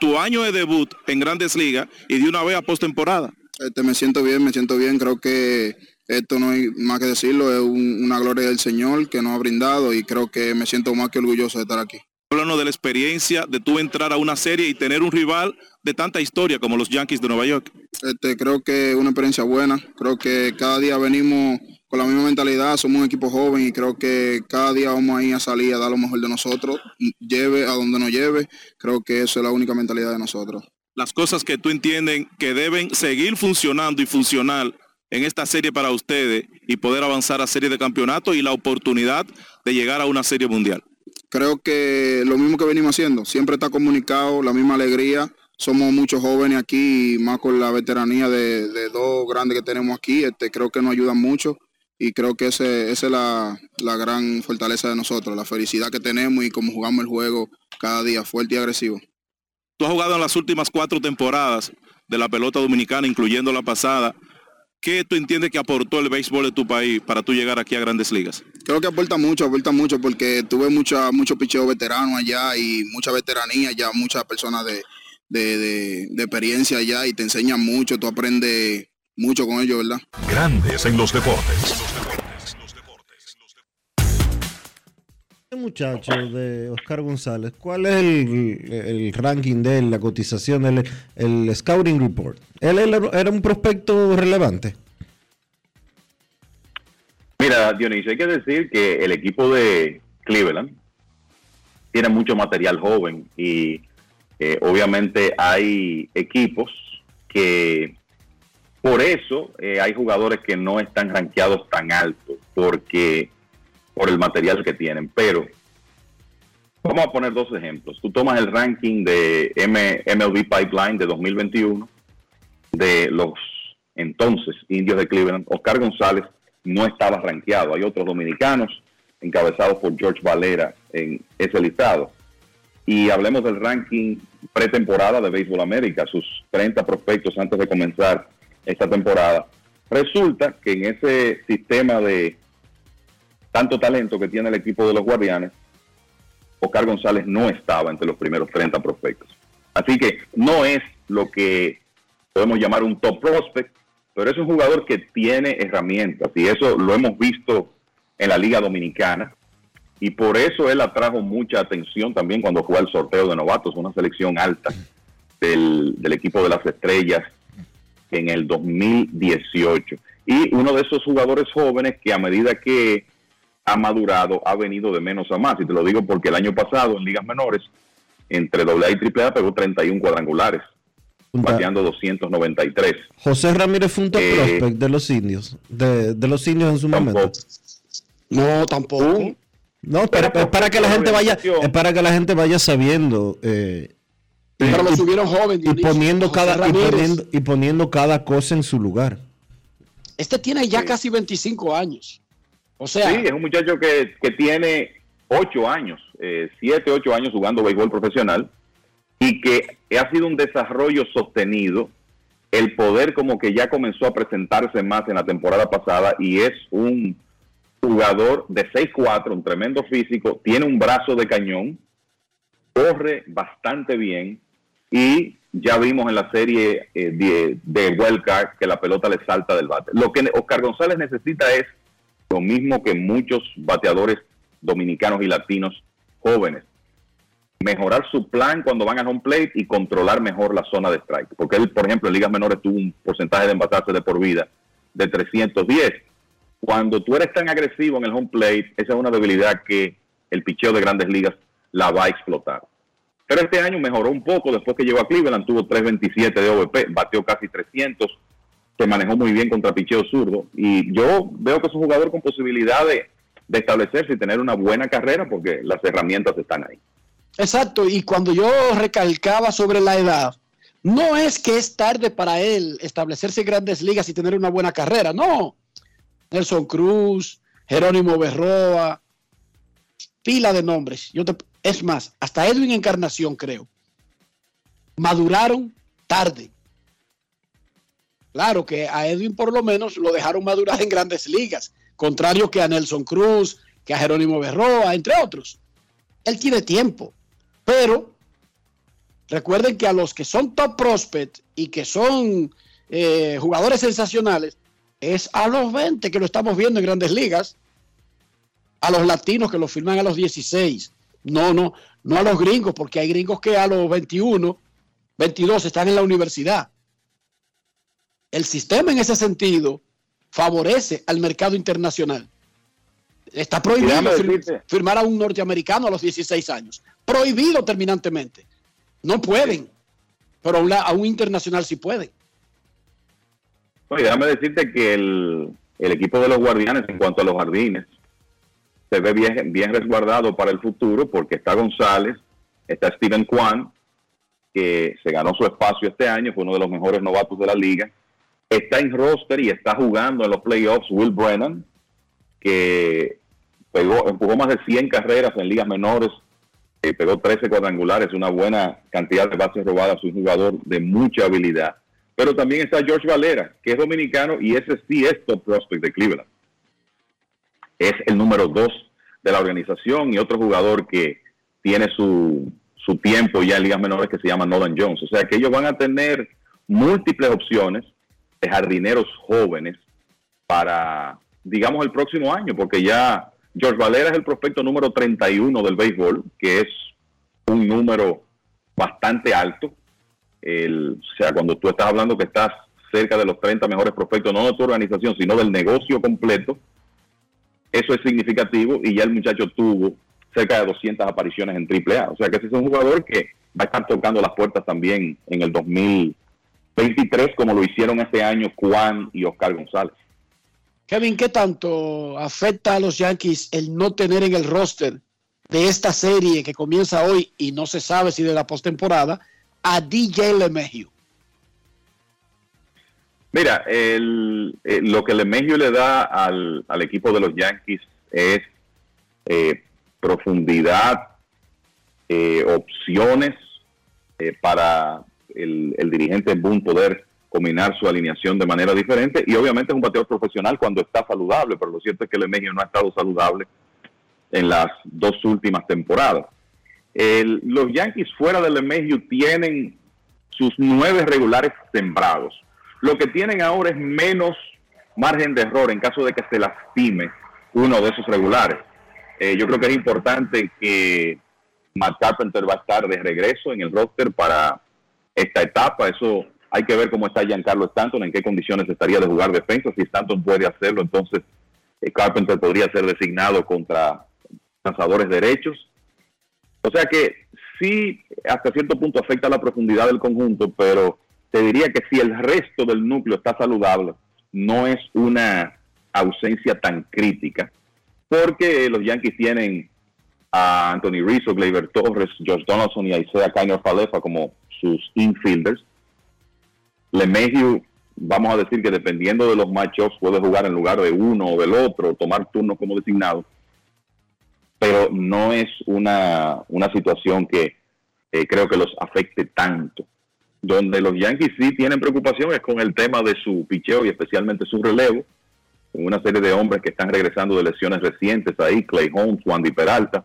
tu año de debut en Grandes Ligas y de una vez a postemporada. Este, me siento bien, me siento bien. Creo que esto no hay más que decirlo, es una gloria del Señor que nos ha brindado y creo que me siento más que orgulloso de estar aquí. Háblanos de la experiencia de tú entrar a una serie y tener un rival de tanta historia como los Yankees de Nueva York. Este, creo que es una experiencia buena, creo que cada día venimos con la misma mentalidad, somos un equipo joven y creo que cada día vamos a ir a salir a dar lo mejor de nosotros, lleve a donde nos lleve, creo que eso es la única mentalidad de nosotros. Las cosas que tú entiendes que deben seguir funcionando y funcionar en esta serie para ustedes y poder avanzar a serie de campeonato y la oportunidad de llegar a una serie mundial? Creo que lo mismo que venimos haciendo, siempre está comunicado, la misma alegría. Somos muchos jóvenes aquí, más con la veteranía de, dos grandes que tenemos aquí, este, creo que nos ayudan mucho y creo que ese, esa es la, la, gran fortaleza de nosotros, la felicidad que tenemos y cómo jugamos el juego cada día fuerte y agresivo. Tú has jugado en las últimas cuatro temporadas de la pelota dominicana, incluyendo la pasada. ¿Qué tú entiendes que aportó el béisbol de tu país para tú llegar aquí a grandes ligas? Creo que aporta mucho, aporta mucho porque tuve mucha, mucho picheo veterano allá y mucha veteranía ya, muchas personas de, de, de- de experiencia allá y te enseñan mucho, tú aprendes mucho con ellos, ¿verdad? Grandes en los deportes. Este muchacho de Oscar González, ¿cuál es el, el ranking de él, la cotización, el, el scouting report? ¿Él era era un prospecto relevante? Mira, Dionisio, hay que decir que el equipo de Cleveland tiene mucho material joven y eh, obviamente hay equipos que por eso eh, hay jugadores que no están rankeados tan alto porque por el material que tienen. Pero vamos a poner dos ejemplos. Tú tomas el ranking de M- MLB Pipeline de 2021 de los entonces indios de Cleveland. Oscar González no estaba rankeado. Hay otros dominicanos encabezados por George Valera en ese listado. Y hablemos del ranking pretemporada de Béisbol América, sus 30 prospectos antes de comenzar esta temporada. Resulta que en ese sistema de tanto talento que tiene el equipo de los Guardianes, Oscar González no estaba entre los primeros 30 prospectos. Así que no es lo que podemos llamar un top prospect, pero es un jugador que tiene herramientas y eso lo hemos visto en la Liga Dominicana y por eso él atrajo mucha atención también cuando fue al sorteo de novatos, una selección alta del, del equipo de las estrellas en el 2018. Y uno de esos jugadores jóvenes que a medida que ha madurado ha venido de menos a más. Y te lo digo porque el año pasado en ligas menores, entre AA y AAA pegó 31 cuadrangulares, bateando 293. José Ramírez fue un top Eh, prospect de los indios, de, de los indios en su momento. No, tampoco. No, pero es para que la gente vaya, es para que la gente vaya sabiendo eh, Pero lo y- subieron joven, y Dionisio. poniendo cada y poniendo, y poniendo cada cosa en su lugar. Este tiene ya casi 25 años. O sea, sí, es un muchacho que, que tiene ocho años, eh, siete, ocho años jugando béisbol profesional y que ha sido un desarrollo sostenido. El poder como que ya comenzó a presentarse más en la temporada pasada y es un jugador de 6'4", un tremendo físico, tiene un brazo de cañón, corre bastante bien y ya vimos en la serie eh, de, de que la pelota le salta del bate. Lo que Oscar González necesita es lo mismo que muchos bateadores dominicanos y latinos jóvenes. Mejorar su plan cuando van a home plate y controlar mejor la zona de strike. Porque él, por ejemplo, en ligas menores tuvo un porcentaje de embatarse de por vida de 310. Cuando tú eres tan agresivo en el home plate, esa es una debilidad que el picheo de grandes ligas la va a explotar. Pero este año mejoró un poco después que llegó a Cleveland, tuvo 327 de OVP, bateó casi 300, se manejó muy bien contra picheo zurdo. Y yo veo que es un jugador con posibilidad de, de establecerse y tener una buena carrera porque las herramientas están ahí. Exacto, y cuando yo recalcaba sobre la edad, no es que es tarde para él establecerse en grandes ligas y tener una buena carrera, no. Nelson Cruz, Jerónimo Berroa, pila de nombres. Yo te- es más, hasta Edwin Encarnación creo. Maduraron tarde. Claro que a Edwin por lo menos lo dejaron madurar en grandes ligas, contrario que a Nelson Cruz, que a Jerónimo Berroa, entre otros. Él tiene tiempo, pero recuerden que a los que son top prospect y que son eh, jugadores sensacionales, es a los 20 que lo estamos viendo en grandes ligas, a los latinos que lo firman a los 16. No, no, no a los gringos, porque hay gringos que a los 21, 22 están en la universidad. El sistema en ese sentido favorece al mercado internacional. Está prohibido fir- firmar a un norteamericano a los 16 años. Prohibido terminantemente. No pueden. Pero a un, la- a un internacional sí pueden. Oye, déjame decirte que el, el equipo de los guardianes en cuanto a los jardines se ve bien, bien resguardado para el futuro porque está González, está Steven Kwan, que se ganó su espacio este año, fue uno de los mejores novatos de la liga. Está en roster y está jugando en los playoffs Will Brennan, que pegó, empujó más de 100 carreras en ligas menores, eh, pegó 13 cuadrangulares, una buena cantidad de bases robadas, un jugador de mucha habilidad. Pero también está George Valera, que es dominicano y ese sí es top prospect de Cleveland. Es el número dos de la organización y otro jugador que tiene su, su tiempo ya en ligas menores que se llama Nolan Jones. O sea que ellos van a tener múltiples opciones de jardineros jóvenes para, digamos, el próximo año, porque ya George Valera es el prospecto número 31 del béisbol, que es un número bastante alto. El, o sea, cuando tú estás hablando que estás cerca de los 30 mejores prospectos, no de tu organización, sino del negocio completo, eso es significativo y ya el muchacho tuvo cerca de 200 apariciones en AAA. O sea que ese es un jugador que va a estar tocando las puertas también en el 2023, como lo hicieron este año Juan y Oscar González. Kevin, ¿qué tanto afecta a los Yankees el no tener en el roster de esta serie que comienza hoy y no se sabe si de la postemporada a DJ LeMahieu? Mira, el, eh, lo que LeMahieu le da al, al equipo de los Yankees es eh, profundidad, eh, opciones eh, para el, el dirigente Boone poder combinar su alineación de manera diferente y obviamente es un bateador profesional cuando está saludable, pero lo cierto es que LeMahieu no ha estado saludable en las dos últimas temporadas. El- los Yankees fuera de LeMahieu tienen sus nueve regulares sembrados. Lo que tienen ahora es menos margen de error en caso de que se lastime uno de esos regulares. Eh, yo creo que es importante que Matt Carpenter va a estar de regreso en el roster para esta etapa. Eso hay que ver cómo está Giancarlo Stanton, en qué condiciones estaría de jugar defensa. Si Stanton puede hacerlo, entonces eh, Carpenter podría ser designado contra lanzadores derechos. O sea que sí, hasta cierto punto afecta la profundidad del conjunto, pero te diría que si el resto del núcleo está saludable, no es una ausencia tan crítica, porque los Yankees tienen a Anthony Rizzo, Gleyber Torres, Josh Donaldson y Isaiah Kiner Falefa como sus infielders. LeMahieu, vamos a decir que dependiendo de los matchups puede jugar en lugar de uno o del otro, tomar turnos como designado, pero no es una, una situación que eh, creo que los afecte tanto. Donde los Yankees sí tienen preocupación es con el tema de su picheo y especialmente su relevo, con una serie de hombres que están regresando de lesiones recientes ahí, Clay Holmes, Wandy Peralta,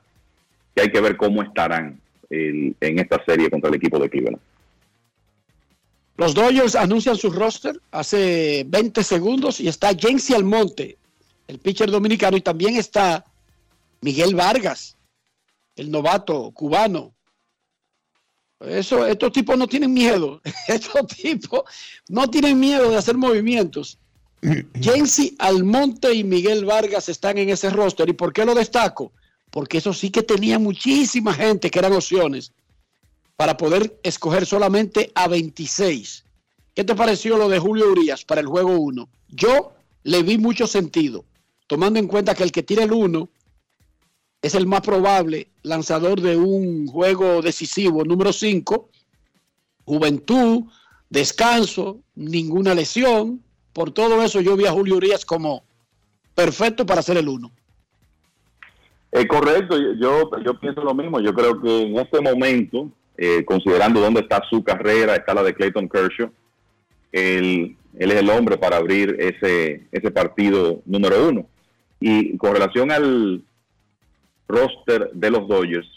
que hay que ver cómo estarán en esta serie contra el equipo de Cleveland. Los Dodgers anuncian su roster hace 20 segundos y está Jensi Almonte, el pitcher dominicano, y también está Miguel Vargas, el novato cubano. Eso, estos tipos no tienen miedo. Estos tipos no tienen miedo de hacer movimientos. Jensi Almonte y Miguel Vargas están en ese roster. ¿Y por qué lo destaco? Porque eso sí que tenía muchísima gente que eran opciones para poder escoger solamente a 26. ¿Qué te pareció lo de Julio Urias para el juego 1? Yo le vi mucho sentido, tomando en cuenta que el que tira el 1 es el más probable lanzador de un juego decisivo número 5. Juventud, descanso, ninguna lesión. Por todo eso yo vi a Julio Urias como perfecto para ser el 1. Eh, correcto, yo, yo pienso lo mismo. Yo creo que en este momento, eh, considerando dónde está su carrera, está la de Clayton Kershaw, él, él es el hombre para abrir ese, ese partido número uno. Y con relación al roster de los Dodgers,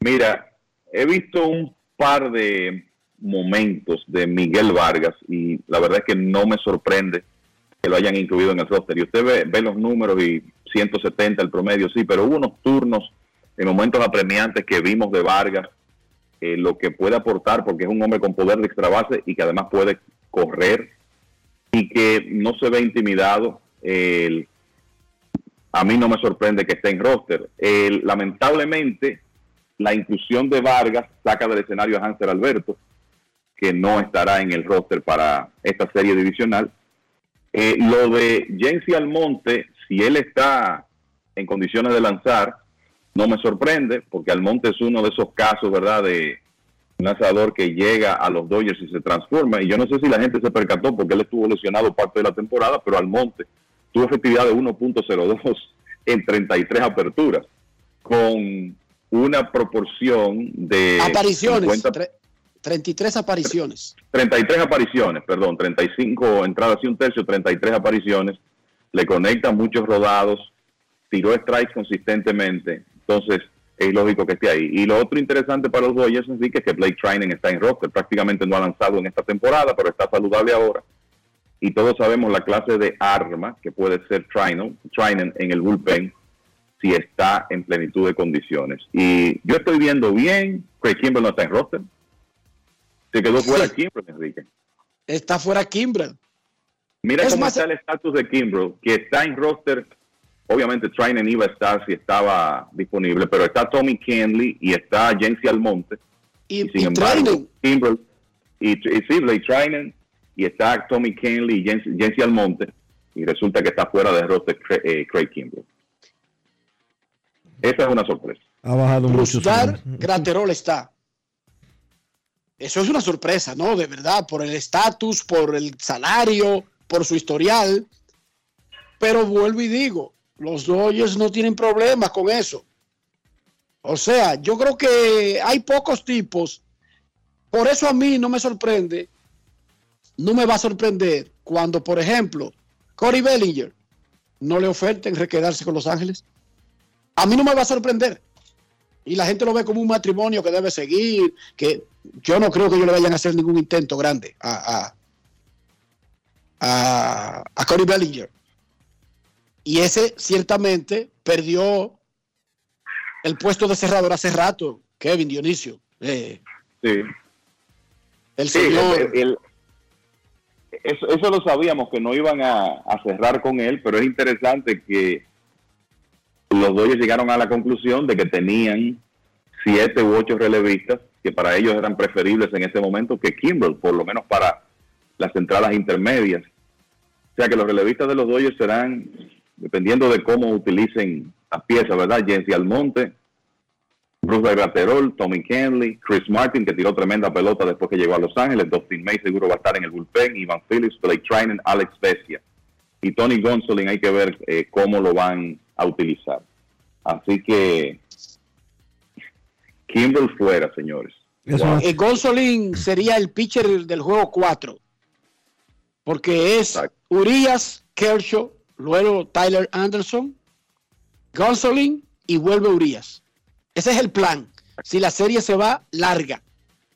mira, he visto un par de momentos de Miguel Vargas y la verdad es que no me sorprende que lo hayan incluido en el roster. Y usted ve, ve los números y 170 el promedio, sí, pero hubo unos turnos en momentos apremiantes que vimos de Vargas, eh, lo que puede aportar, porque es un hombre con poder de extra base y que además puede correr y que no se ve intimidado. El- a mí no me sorprende que esté en roster. Lamentablemente, la inclusión de Vargas saca del escenario a Hansel Alberto, que no estará en el roster para esta serie divisional. Eh, lo de Jensi Almonte, si él está en condiciones de lanzar, no me sorprende, porque Almonte es uno de esos casos, ¿verdad?, de un lanzador que llega a los Dodgers y se transforma. Y yo no sé si la gente se percató porque él estuvo lesionado parte de la temporada, pero Almonte tuvo efectividad de 1.02 en 33 aperturas, con una proporción de Apariciones, 50 tre- 33 apariciones. 33 apariciones, perdón, 35 entradas y un tercio, 33 apariciones, le conecta muchos rodados, tiró strikes consistentemente. Entonces, es lógico que esté ahí. Y lo otro interesante para los Dodgers sí que es que Blake Trinan está en roster, prácticamente no ha lanzado en esta temporada, pero está saludable ahora. Y todos sabemos la clase de arma que puede ser Trinan, Trinan en el bullpen si está en plenitud de condiciones. Y yo estoy viendo bien, Craig Kimbrell no está en roster. Se quedó fuera Kimbrell, Enrique. Está fuera Kimbrell. Mira Es cómo más- está el estatus de Kimbrell, que está en roster. Obviamente Trinan iba a estar si estaba disponible, pero está Tommy Kenley y está Jensi Almonte. Y, sin y embargo, Trinan. Kimbrell y, y sí, Blake Trinan y está Tommy Kenley y Jensi, Jensi Almonte. Y resulta que está fuera de roster eh, Craig Kimbrell. Esa es una sorpresa. Ha bajado mucho. Graterol está. Eso es una sorpresa, ¿no? De verdad, por el estatus, por el salario, por su historial. Pero vuelvo y digo, los Dodgers no tienen problemas con eso. O sea, yo creo que hay pocos tipos. Por eso a mí no me sorprende, no me va a sorprender cuando, por ejemplo, Corey Bellinger no le oferten requedarse con Los Ángeles. A mí no me va a sorprender y la gente lo ve como un matrimonio que debe seguir, que yo no creo que ellos le vayan a hacer ningún intento grande a, a, a, a Corey Bellinger. Y ese ciertamente perdió el puesto de cerrador hace rato, Kevin Dionisio. Eh, Sí. el Sí, señor. el- el- eso, eso lo sabíamos que no iban a, a cerrar con él, pero es interesante que los Dodgers llegaron a la conclusión de que tenían siete u ocho relevistas que para ellos eran preferibles en ese momento que Kimbrell, por lo menos para las entradas intermedias. O sea que los relevistas de los Dodgers serán, dependiendo de cómo utilicen las piezas, ¿verdad? Jensi Almonte, Bruce Graterol, Tommy Kenley, Chris Martin, que tiró tremenda pelota después que llegó a Los Ángeles, Dustin May seguro va a estar en el bullpen, Ivan Phillips, Blake Trinan, Alex Bessia. Y Tony Gonsolin hay que ver eh, cómo lo van a utilizar. Así que Kimbrell fuera, señores. Wow. Eh, Gonzolin sería el pitcher del juego 4. Porque es Urias, Kershaw, luego Tyler Anderson, Gonzolin y vuelve Urias. Ese es el plan. Si la serie se va larga.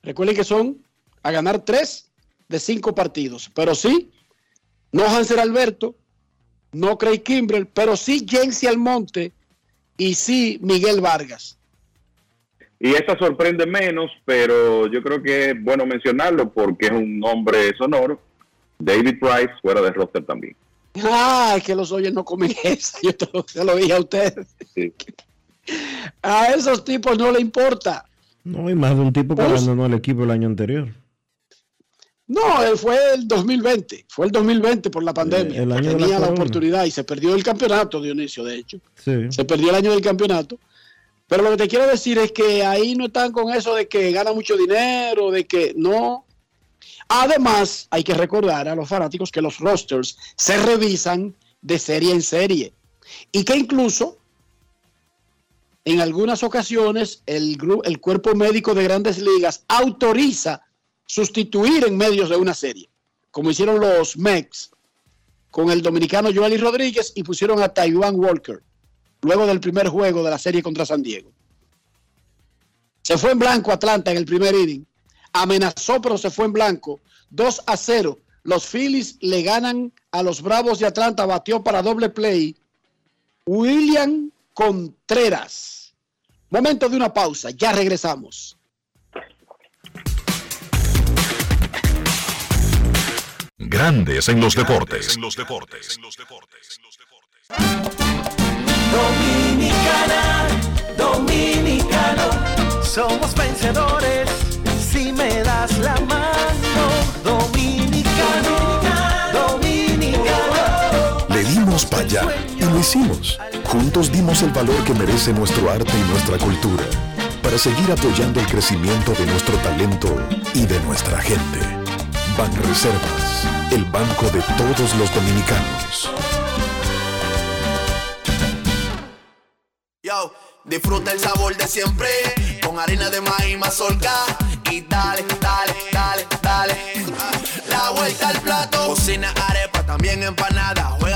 Recuerden que son a ganar tres de cinco partidos. Pero sí, no Hanser Alberto, no Craig Kimbrell, pero sí Jensi Almonte y sí Miguel Vargas. Y esta sorprende menos, pero yo creo que es bueno mencionarlo porque es un nombre sonoro. David Price fuera de roster también. Ah, es que los oyes no comen esa. Yo te lo, se lo dije a ustedes. A esos tipos no le importa. No hay más de un tipo que Pues- abandonó el equipo el año anterior. No, él fue el 2020. Fue el 2020 por la pandemia. el año la Tenía la oportunidad y se perdió el campeonato, Dionisio, de hecho. Sí. Se perdió el año del campeonato. Pero lo que te quiero decir es que ahí no están con eso de que gana mucho dinero, de que no. Además, hay que recordar a los fanáticos que los rosters se revisan de serie en serie y que incluso en algunas ocasiones el, el cuerpo médico de grandes ligas autoriza sustituir en medios de una serie, como hicieron los Mex con el dominicano Joely Rodríguez y pusieron a Taiwan Walker luego del primer juego de la serie contra San Diego. Se fue en blanco Atlanta en el primer inning. Amenazó, pero se fue en blanco. 2 a 0. Los Phillies le ganan a los Bravos de Atlanta. Batió para doble play. William Contreras. Momento de una pausa. Ya regresamos. Grandes en los deportes. Dominicana, dominicano, somos vencedores si me das la mano. Dimos para allá y lo hicimos. Juntos dimos el valor que merece nuestro arte y nuestra cultura para seguir apoyando el crecimiento de nuestro talento y de nuestra gente. Banreservas, el banco de todos los dominicanos. Yo, disfruta el sabor de siempre con harina de maíz mazorca y dale, dale, dale, dale. La vuelta al plato, cocina arepa, también empanada.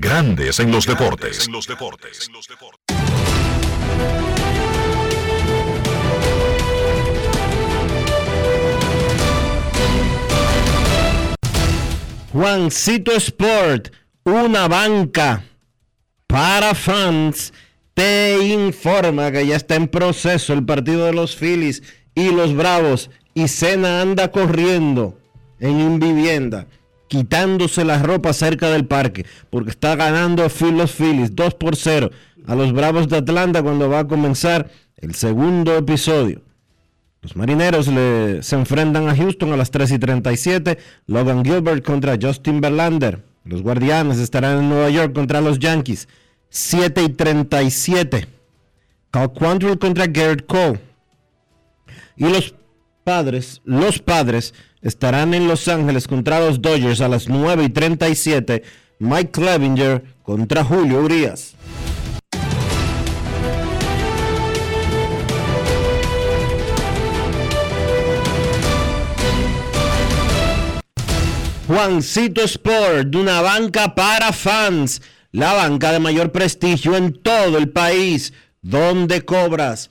Grandes en los deportes. Juancito Sport, una banca para fans, te informa que ya está en proceso el partido de los Phillies y los Bravos y Cena anda corriendo en un vivienda, quitándose la ropa cerca del parque, porque está ganando Phil los Phillies 2 por 0 a los Bravos de Atlanta cuando va a comenzar el segundo episodio. Los marineros se enfrentan a Houston a las 3 y 37. Logan Gilbert contra Justin Verlander. Los guardianes estarán en Nueva York contra los Yankees. 7 y 37. Cal Quantrill contra Garrett Cole. Y los padres, los padres estarán en Los Ángeles contra los Dodgers a las 9 y 37. Mike Clevinger contra Julio Urias. Juancito Sport, de una banca para fans, la banca de mayor prestigio en todo el país, donde cobras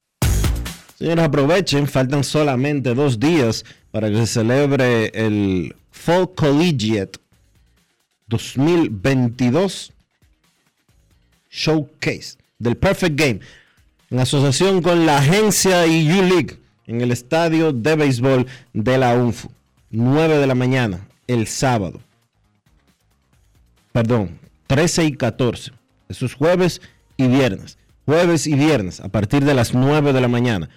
Señores, aprovechen, faltan solamente dos días para que se celebre el Fall Collegiate 2022 Showcase del Perfect Game en asociación con la agencia y U-League en el estadio de béisbol de la UNFU. 9 de la mañana, el sábado. Perdón, 13 y 14. Eso es jueves y viernes. Jueves y viernes a partir de las 9 de la mañana.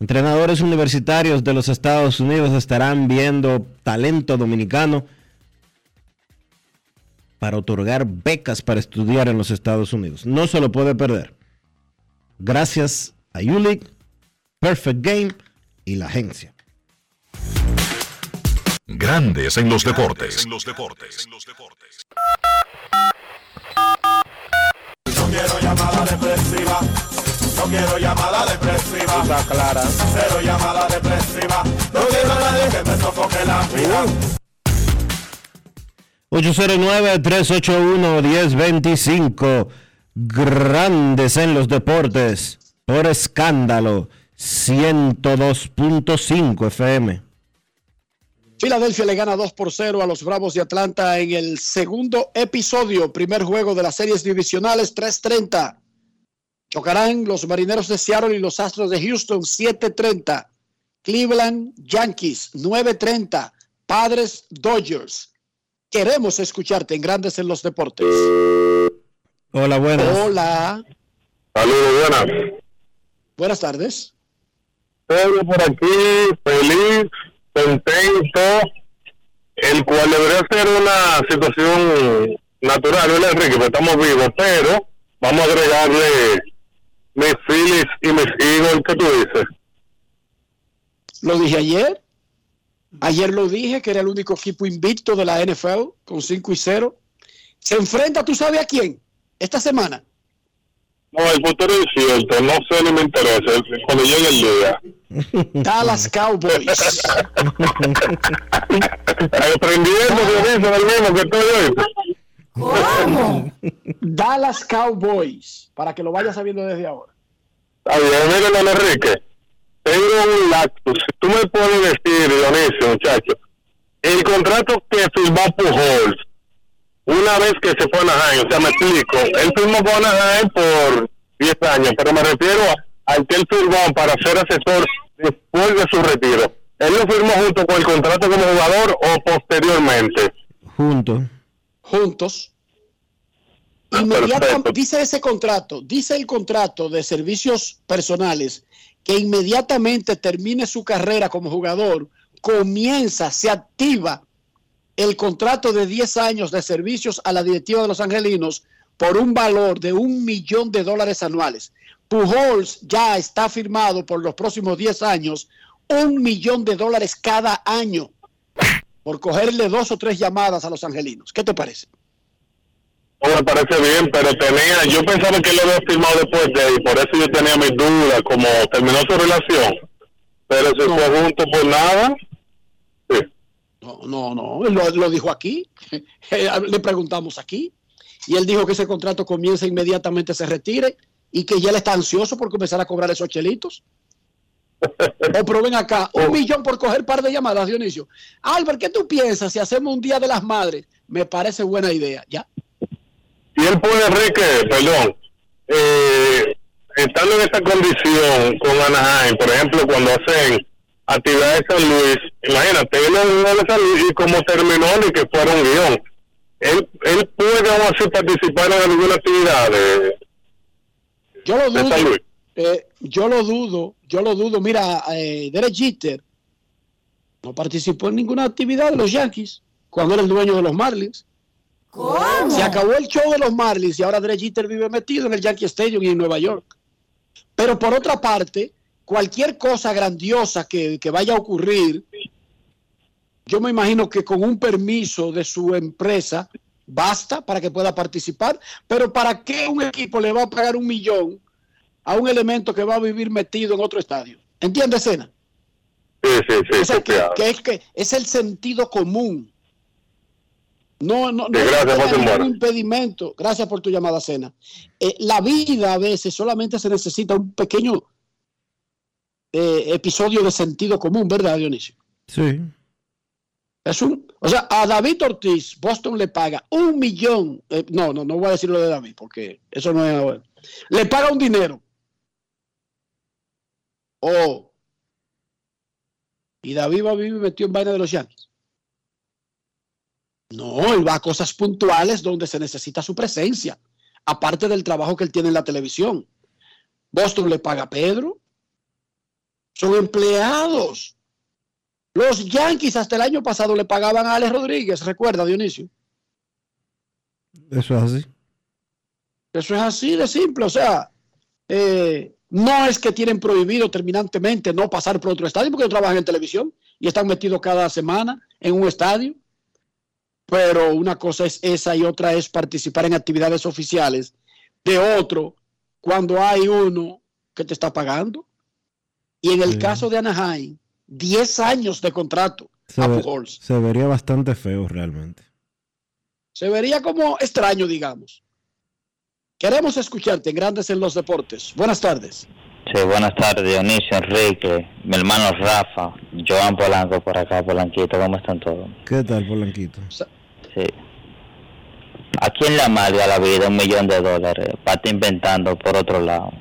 Entrenadores universitarios de los Estados Unidos estarán viendo talento dominicano para otorgar becas para estudiar en los Estados Unidos. No se lo puede perder. Gracias a ULIC, Perfect Game y la agencia. Grandes en los deportes. No quiero No quiero llamada depresiva. Está clara. Cero llamada depresiva. No quiero a nadie que me sofoque la vida. 809-381-1025. Grandes en los deportes. Por escándalo. 102.5 FM. Filadelfia le gana 2 por 0 a los Bravos de Atlanta en el segundo episodio, primer juego de las series divisionales 3:30. Chocarán los Marineros de Seattle y los Astros de Houston 7:30. Cleveland Yankees 9:30. Padres Dodgers. Queremos escucharte en Grandes en los Deportes. Hola, buenas. Hola. Saludos, buenas. Buenas tardes. Pedro por aquí, feliz, contento, el cual debería ser una situación natural, ¿verdad, Enrique? Porque estamos vivos, pero vamos a agregarle mis Phillies y mis Eagles, ¿qué tú dices? Lo dije ayer. Ayer lo dije que era el único equipo invicto de la NFL con 5 y 0. Se enfrenta, ¿tú sabes a quién? Esta semana. No, el futuro es cierto, no sé ni me interesa, cuando llegue el día. Dallas Cowboys. Aprendiendo de eso, del mismo que estoy hoy. ¿Cómo? Dallas Cowboys. Para que lo vayas sabiendo desde ahora. Está bien, mire, don Enrique, tengo un lapsus. Tú me puedes decir, Dionisio, muchacho, el contrato que firmó Pujols, una vez que se fue a Anaheim, o sea, me explico, él firmó con Anaheim por 10 años, pero me refiero al que él firmó para ser asesor después de su retiro. ¿Él lo firmó junto con el contrato como jugador o posteriormente? Juntos. Juntos. Inmediatamente, dice ese contrato, dice el contrato de servicios personales que inmediatamente termine su carrera como jugador, comienza, se activa el contrato de 10 años de servicios a la directiva de los angelinos por un valor de un millón de dólares anuales. Pujols ya está firmado por los próximos 10 años un millón de dólares cada año por cogerle dos o tres llamadas a los angelinos. ¿Qué te parece? No me parece bien, pero tenía, yo pensaba que él lo había firmado después de ahí, por eso yo tenía mis dudas, como terminó su relación, pero se fue junto por nada. No, no, no, él lo, lo dijo aquí, le preguntamos aquí, y él dijo que ese contrato comienza inmediatamente, se retire, y que ya él está ansioso por comenzar a cobrar esos chelitos. O pero ven acá, un millón por coger par de llamadas, Dionisio. Albert, ¿qué tú piensas si hacemos un Día de las Madres? Me parece buena idea, ¿ya? Y él puede, Enrique, perdón, eh, estando en esta condición con Anaheim, por ejemplo, cuando hacen actividades en San Luis, imagínate, él de San Luis y como terminó ni que fuera un guion. Él, él puede aún así participar en alguna actividad de, Yo lo de dudo. San Luis. eh, yo lo dudo, yo lo dudo. Mira, eh, Derek Jeter no participó en ninguna actividad de los Yankees cuando era el dueño de los Marlins. Se acabó el show de los Marlins y ahora Derek Jeter vive metido en el Yankee Stadium y en Nueva York. Pero por otra parte, cualquier cosa grandiosa que, que vaya a ocurrir, yo me imagino que con un permiso de su empresa basta para que pueda participar. Pero ¿para qué un equipo le va a pagar un millón a un elemento que va a vivir metido en otro estadio? ¿Entiendes, Sena? Sí, sí, sí. O sea, sí, que, claro. que es que es el sentido común. No, no, no gracias, hay José ningún impedimento. Gracias por tu llamada, Cena. Eh, la vida a veces solamente se necesita un pequeño eh, episodio de sentido común, ¿verdad, Dionisio? Sí. Es un, o sea, a David Ortiz, Boston le paga un millón. eh, no, no, no voy a decir lo de David, porque eso no es. Le paga un dinero. Oh. Y David va a vivir metido en vaina de los Yankees. No, él va a cosas puntuales donde se necesita su presencia, aparte del trabajo que él tiene en la televisión. Boston le paga a Pedro. Son empleados. Los Yankees hasta el año pasado le pagaban a Alex Rodríguez, recuerda Dionisio. Eso es así. Eso es así de simple, o sea, eh, no es que tienen prohibido terminantemente no pasar por otro estadio porque trabajan en televisión y están metidos cada semana en un estadio. Pero una cosa es esa y otra es participar en actividades oficiales de otro cuando hay uno que te está pagando. Y en el caso de Anaheim, 10 años de contrato Se, a ve- Pujols. se vería bastante feo realmente. Se vería como extraño, digamos. Queremos escucharte en Grandes en los Deportes. Buenas tardes. Sí, buenas tardes, Dionisio, Enrique, mi hermano Rafa, Joan Polanco por acá, Polanquito, ¿cómo están todos? ¿Qué tal, Polanquito? Sí. ¿A quién le amarga la vida un millón de dólares para estar inventando por otro lado?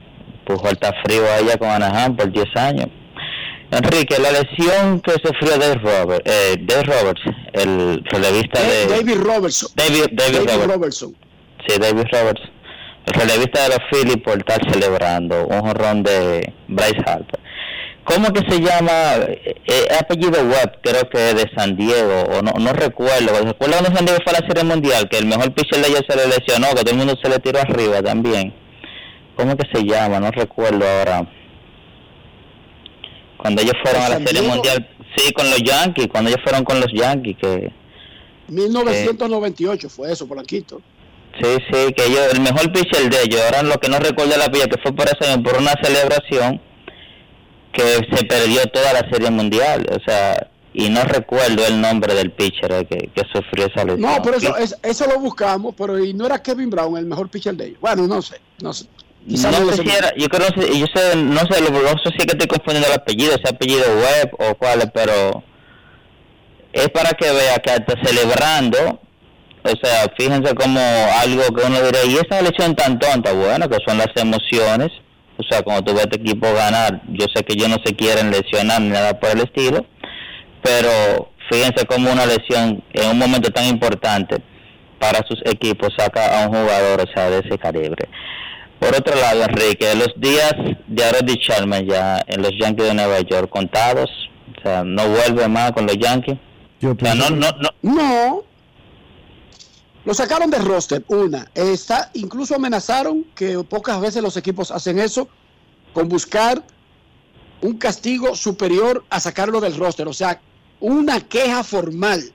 Pujol está frío a ella con Anaheim por 10 años. Enrique, la lesión que sufrió Dave Roberts, eh, Dave Roberts, el relevista de... David Robertson. David, David David. Robertson. Sí, David Roberts. El relevista de los Phillies por estar celebrando un jorrón de Bryce Harper. ¿Cómo que se llama? Eh, eh, apellido web, creo que de San Diego, o no, no recuerdo. ¿Recuerdo cuando San Diego fue a la Serie Mundial? Que el mejor pitcher de ellos se le lesionó, que todo el mundo se le tiró arriba también. ¿Cómo que se llama? No recuerdo ahora. Cuando ellos fueron a la Serie Diego. Mundial, sí, con los Yankees, cuando ellos fueron con los Yankees, que 1998 fue eso, Polanquito. Sí, sí, que ellos, el mejor pitcher de ellos, ahora lo que no recuerdo la pilla, que fue por eso, por una celebración que se perdió toda la serie mundial, o sea, y no recuerdo el nombre del pitcher eh, que, que sufrió esa lesión. No, pero eso, es- eso lo buscamos, pero y no era Kevin Brown el mejor pitcher de ellos. Bueno, no sé, no sé. No no sé si era, yo creo que yo sé, no sé, lo no sé si es que estoy confundiendo el apellido, ese apellido web o cuál es, pero es para que vea que hasta celebrando, o sea, fíjense como algo que uno diría, y esa elección tan tonta, bueno, que son las emociones O sea, cuando tú ves a este equipo ganar, yo sé que ellos no se quieren lesionar ni nada por el estilo, pero fíjense cómo una lesión en un momento tan importante para sus equipos saca a un jugador, o sea, de ese calibre. Por otro lado, Enrique, los días de Arody Sherman ya en los Yankees de Nueva York contados, o sea, no vuelve más con los Yankees. O sea, no, no, no, No. Lo sacaron de roster, una. Está, incluso amenazaron que pocas veces los equipos hacen eso con buscar un castigo superior a sacarlo del roster. O sea, una queja formal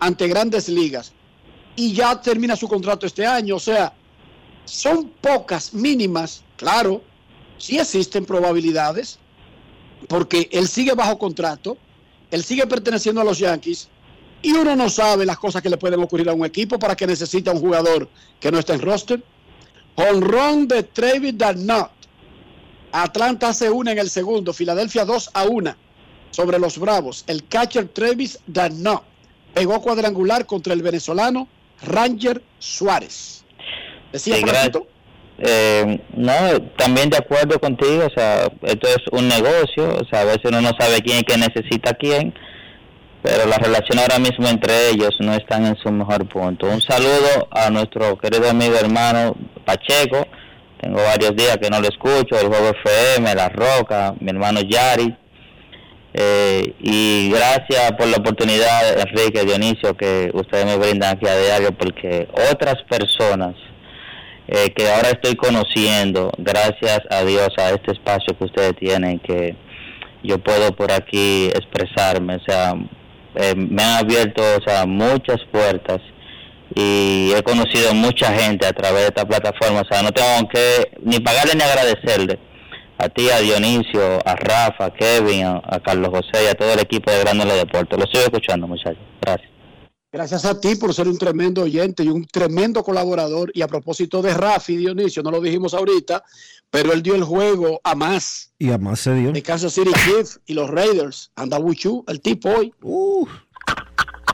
ante grandes ligas. Y ya termina su contrato este año. O sea, son pocas, mínimas, claro, sí existen probabilidades, porque él sigue bajo contrato, él sigue perteneciendo a los Yankees, y uno no sabe las cosas que le pueden ocurrir a un equipo para que necesita un jugador que no está en roster. Honrón de Travis Darnot. Atlanta hace una en el segundo, Filadelfia 2 a 1 sobre los Bravos. El catcher Travis Darnot pegó cuadrangular contra el venezolano Ranger Suárez. Decía Sí, Eh, no, también de acuerdo contigo, o sea, esto es un negocio, o sea, a veces uno no sabe quién es que necesita a quién, pero la relación ahora mismo entre ellos no están en su mejor punto. Un saludo a nuestro querido amigo hermano Pacheco, tengo varios días que no lo escucho, el Juego FM, La Roca, mi hermano Yari, eh, y gracias por la oportunidad, Enrique, Dionisio, que ustedes me brindan aquí a diario, porque otras personas eh, que ahora estoy conociendo, gracias a Dios, a este espacio que ustedes tienen, que yo puedo por aquí expresarme, o sea, eh, me han abierto, o sea, muchas puertas y he conocido mucha gente a través de esta plataforma, o sea, no tengo que ni pagarle ni agradecerle a ti, a Dionisio, a Rafa, a Kevin, a, Carlos José y a todo el equipo de Grandes Deportes. Lo estoy escuchando, muchachos. Gracias. Gracias a ti por ser un tremendo oyente y un tremendo colaborador. Y a propósito de Rafi Dionisio, no lo dijimos ahorita, pero él dio el juego a más Y además se dio. de Kansas City Chiefs y los Raiders. Anda Wuchu, el tipo hoy.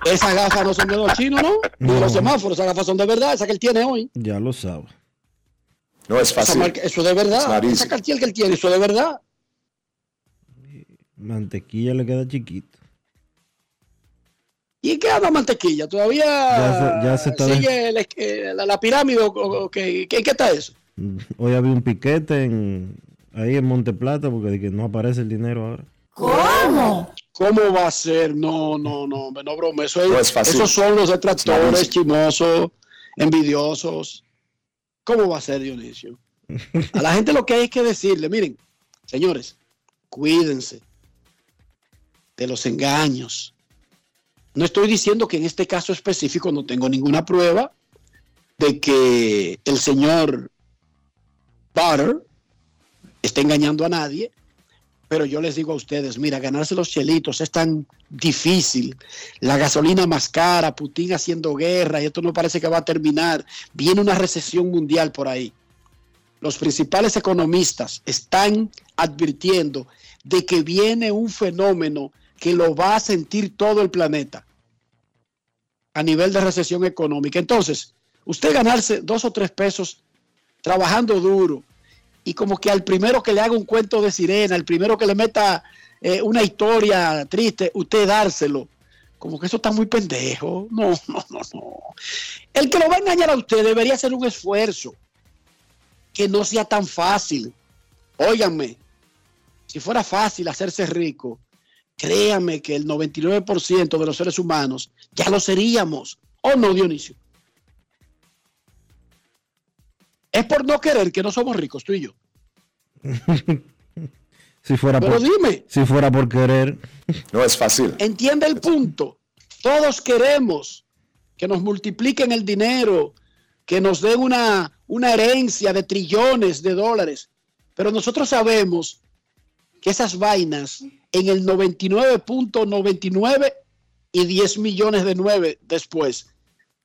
Esas gafas no son de los chinos, ¿no? Ni de los semáforos, esas gafas son de verdad, esa que él tiene hoy. Ya lo sabe. No es fácil. marca- eso es de verdad. Clarísimo. Esa cartier que él tiene, eso es de verdad. Mantequilla le queda chiquito. ¿Y qué anda mantequilla? ¿Todavía Ya se- ya se está sigue la, la- la pirámide o, o qué, qué- qué está eso? Hoy había un piquete en, ahí en Monteplata porque de que no aparece el dinero ahora. ¿Cómo? ¿Cómo va a ser? No, no, no, no broma. Eso es, No es fácil. Esos son los detractores, chimosos, envidiosos. ¿Cómo va a ser, Dionisio? A la gente lo que hay que decirle, miren, señores, cuídense de los engaños. No estoy diciendo que en este caso específico no tengo ninguna prueba de que el señor Butter esté engañando a nadie, pero yo les digo a ustedes, mira, ganarse los chelitos es tan difícil. La gasolina más cara, Putin haciendo guerra, y esto no parece que va a terminar. Viene una recesión mundial por ahí. Los principales economistas están advirtiendo de que viene un fenómeno que lo va a sentir todo el planeta a nivel de recesión económica. Entonces, usted ganarse dos o tres pesos trabajando duro y como que al primero que le haga un cuento de sirena, al primero que le meta eh, una historia triste, usted dárselo. Como que eso está muy pendejo. No, no, no, no. El que lo va a engañar a usted debería hacer un esfuerzo que no sea tan fácil. Óiganme, si fuera fácil hacerse rico, créanme que el 99% de los seres humanos ya lo seríamos. ¿O no, Dionisio? Es por no querer que no somos ricos, tú y yo. Si fuera Pero por, dime. si fuera por querer. No es fácil. Entiende el punto. Todos queremos que nos multipliquen el dinero, que nos den una, una herencia de trillones de dólares. Pero nosotros sabemos esas vainas en el 99.99 y 10 millones de nueve después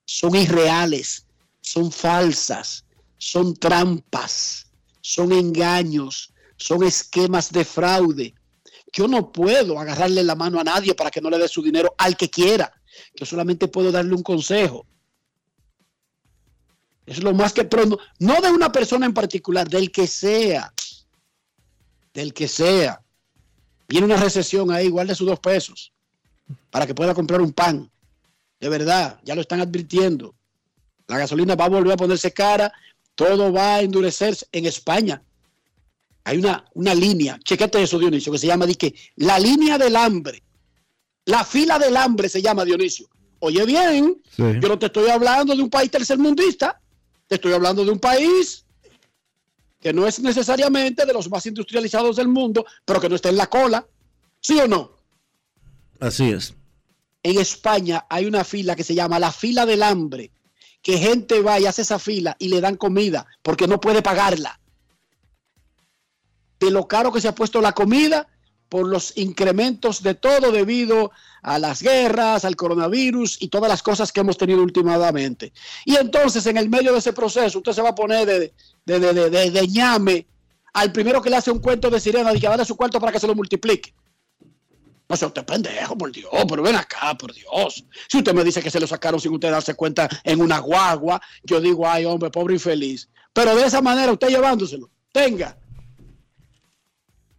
son irreales, son falsas, son trampas, son engaños, son esquemas de fraude. Yo no puedo agarrarle la mano a nadie para que no le dé su dinero al que quiera. Yo solamente puedo darle un consejo. Es lo más que, pero no, no de una persona en particular, del que sea. Del que sea. Viene una recesión ahí, guarde sus dos pesos para que pueda comprar un pan. De verdad, ya lo están advirtiendo. La gasolina va a volver a ponerse cara, todo va a endurecerse en España. Hay una, una línea, chequete eso, Dionisio, que se llama di que la línea del hambre. La fila del hambre se llama Dionisio. Oye bien, Sí. yo no te estoy hablando de un país tercermundista, te estoy hablando de un país que no es necesariamente de los más industrializados del mundo, pero que no está en la cola. ¿Sí o no? Así es. En España hay una fila que se llama la fila del hambre, que gente va y hace esa fila y le dan comida porque no puede pagarla. De lo caro que se ha puesto la comida por los incrementos de todo debido a las guerras, al coronavirus y todas las cosas que hemos tenido últimamente. Y entonces en el medio de ese proceso usted se va a poner de, de, de, de- de- ñame al primero que le hace un cuento de sirena y que va a dar su cuarto para que se lo multiplique. No sea usted pendejo, por Dios, pero ven acá, por Dios. Si usted me dice que se lo sacaron sin usted darse cuenta en una guagua, yo digo, ay, hombre, pobre infeliz. Pero de esa manera, usted llevándoselo, tenga.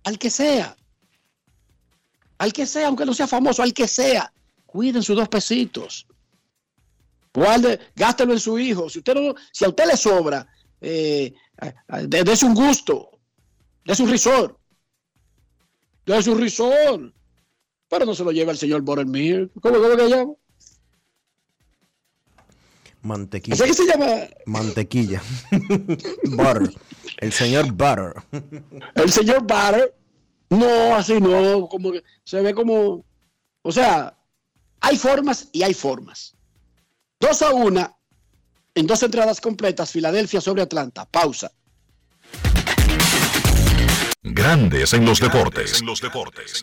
Al que sea. Al que sea, aunque no sea famoso, al que sea. Cuiden sus dos pesitos. Guarde, gástelo en su hijo. Si, usted no, si a usted le sobra, eh, dese un gusto, dese un risor. Dese un risor. Pero no se lo lleva el señor Borelmir. ¿Cómo, cómo que llama? Mantequilla. ¿Así que se llama? Mantequilla. Butter. El señor Butter. El señor Butter. No, así no. Como que se ve como. O sea, hay formas y hay formas. Dos a una. En dos entradas completas, Filadelfia sobre Atlanta. Pausa. Grandes en los deportes. En los deportes.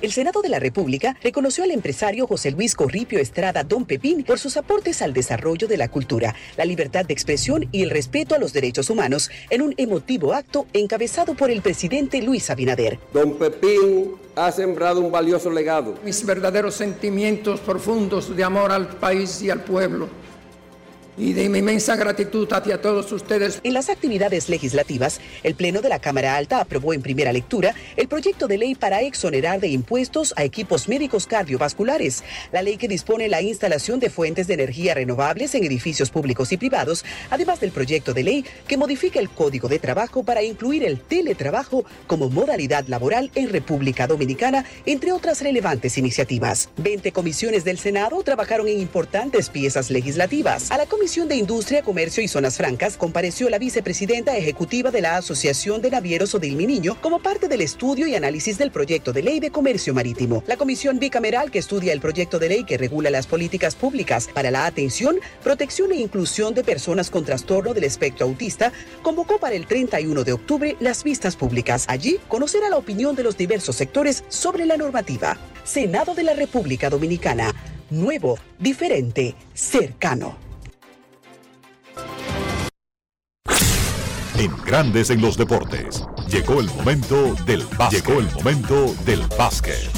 El Senado de la República reconoció al empresario José Luis Corripio Estrada Don Pepín por sus aportes al desarrollo de la cultura, la libertad de expresión y el respeto a los derechos humanos en un emotivo acto encabezado por el presidente Luis Abinader. Don Pepín ha sembrado un valioso legado. mis verdaderos sentimientos profundos de amor al país y al pueblo y de mi inmensa gratitud hacia todos ustedes. En las actividades legislativas, el Pleno de la Cámara Alta aprobó en primera lectura el proyecto de ley para exonerar de impuestos a equipos médicos cardiovasculares, la ley que dispone la instalación de fuentes de energía renovables en edificios públicos y privados, además del proyecto de ley que modifica el Código de Trabajo para incluir el teletrabajo como modalidad laboral en República Dominicana, entre otras relevantes iniciativas. 20 comisiones del Senado trabajaron en importantes piezas legislativas. A la Comisión de Industria, Comercio y Zonas Francas compareció la vicepresidenta ejecutiva de la Asociación de Navieros Odil Niño como parte del estudio y análisis del proyecto de ley de comercio marítimo. La comisión bicameral que estudia el proyecto de ley que regula las políticas públicas para la atención, protección e inclusión de personas con trastorno del espectro autista convocó para el 31 de octubre las vistas públicas. Allí conocerá la opinión de los diversos sectores sobre la normativa. Senado de la República Dominicana. Nuevo, diferente, cercano. En Grandes en los deportes. Llegó el momento del básquet. Llegó el momento del básquet.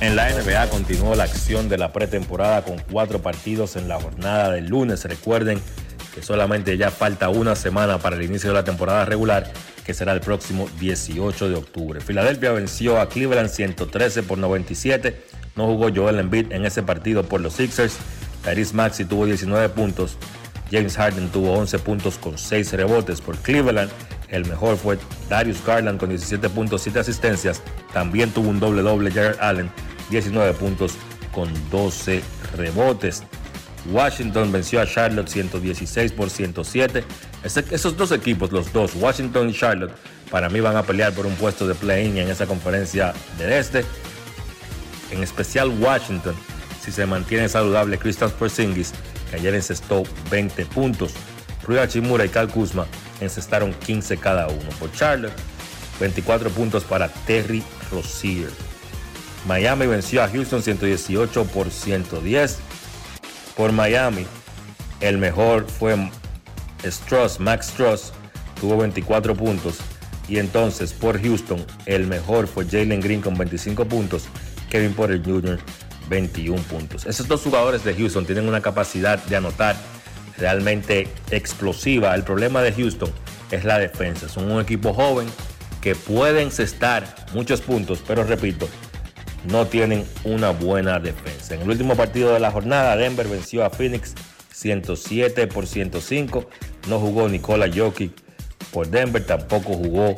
En la NBA continuó la acción de la pretemporada con cuatro partidos en la jornada del lunes. Recuerden que solamente ya falta una semana para el inicio de la temporada regular, que será el próximo 18 de octubre. Filadelfia venció a Cleveland 113 por 97. No jugó Joel Embiid en ese partido por los Sixers. Tyrese Maxey tuvo 19 puntos. James Harden tuvo 11 puntos con 6 rebotes por Cleveland. El mejor fue Darius Garland con 17 puntos, 7 asistencias. También tuvo un doble doble Jared Allen, 19 puntos con 12 rebotes. Washington venció a Charlotte 116 por 107. Ese- esos dos equipos, los dos, Washington y Charlotte, para mí van a pelear por un puesto de play-in en esa conferencia del este. en especial Washington, si se mantiene saludable Kristaps Porzingis, que ayer encestó 20 puntos. Rui Hachimura y Cal Kuzma encestaron 15 cada uno. Por Charlotte, 24 puntos para Terry Rozier. Miami venció a Houston 118 por 110. Por Miami, el mejor fue Stross, Max Stross, tuvo 24 puntos. Y entonces por Houston, el mejor fue Jalen Green con 25 puntos, Kevin Porter Jr. 21 puntos. Esos dos jugadores de Houston tienen una capacidad de anotar realmente explosiva. El problema de Houston es la defensa. Son un equipo joven que pueden cestar muchos puntos, pero repito, no tienen una buena defensa. En el último partido de la jornada, Denver venció a Phoenix 107 por 105. No jugó Nikola Jokic por Denver, tampoco jugó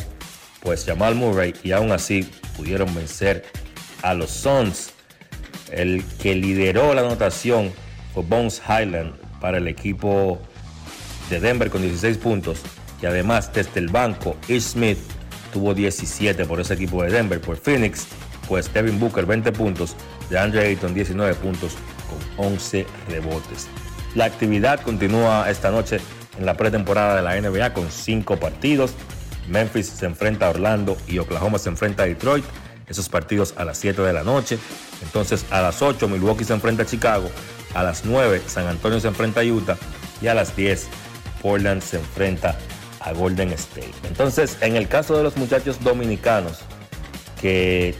pues Jamal Murray y aún así pudieron vencer a los Suns. El que lideró la anotación fue Bones Highland para el equipo de Denver con 16 puntos y además desde el banco Ish Smith tuvo 17 por ese equipo de Denver. Por Phoenix, pues Kevin Booker 20 puntos, de Andre Ayton 19 puntos con 11 rebotes. La actividad continúa esta noche en la pretemporada de la NBA con 5 partidos. Memphis se enfrenta a Orlando y Oklahoma se enfrenta a Detroit. Esos partidos a las 7 de la noche. Entonces a las 8 Milwaukee se enfrenta a Chicago. A las 9 San Antonio se enfrenta a Utah. Y a las 10 Portland se enfrenta a Golden State. Entonces, en el caso de los muchachos dominicanos que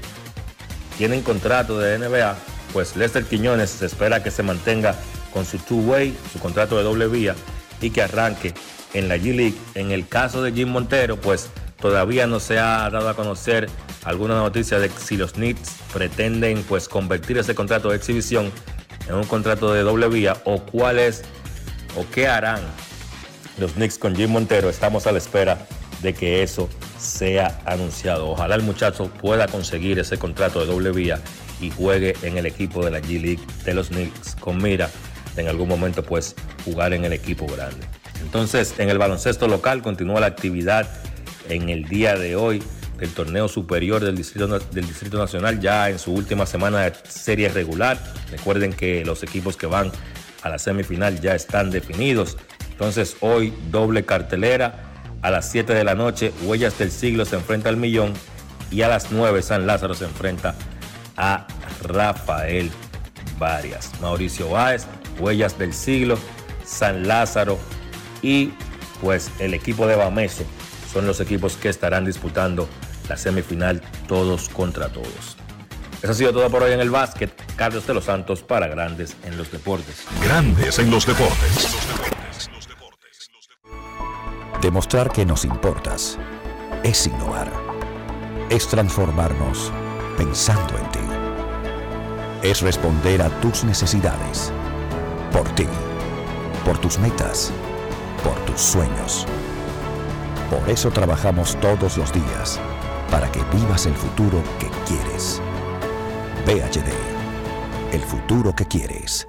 tienen contrato de NBA, pues Lester Quiñones se espera que se mantenga con su two-way, su contrato de doble vía y que arranque en la G-League. En el caso de Jim Montero, pues todavía no se ha dado a conocer alguna noticia de si los Knicks pretenden pues convertir ese contrato de exhibición en un contrato de doble vía o cuál es o qué harán los Knicks con Jim Montero. Estamos a la espera de que eso sea anunciado. Ojalá el muchacho pueda conseguir ese contrato de doble vía y juegue en el equipo de la G League de los Knicks con mira en algún momento pues jugar en el equipo grande. Entonces en el baloncesto local continúa la actividad en el día de hoy del torneo superior del Distrito, Nacional ya en su última semana de serie regular. Recuerden que los equipos que van a la semifinal ya están definidos. Entonces hoy doble cartelera. A las 7 de la noche Huellas del Siglo se enfrenta al Millón y a las 9 San Lázaro se enfrenta a Rafael Varias. Mauricio Báez, Huellas del Siglo, San Lázaro y pues el equipo de Bameso son los equipos que estarán disputando la semifinal todos contra todos. Eso ha sido todo por hoy en el básquet. Carlos de los Santos para Grandes en los Deportes. Grandes en los deportes. Demostrar que nos importas es innovar. Es transformarnos pensando en ti. Es responder a tus necesidades. Por ti. Por tus metas. Por tus sueños. Por eso trabajamos todos los días. Para que vivas el futuro que quieres. VHD. El futuro que quieres.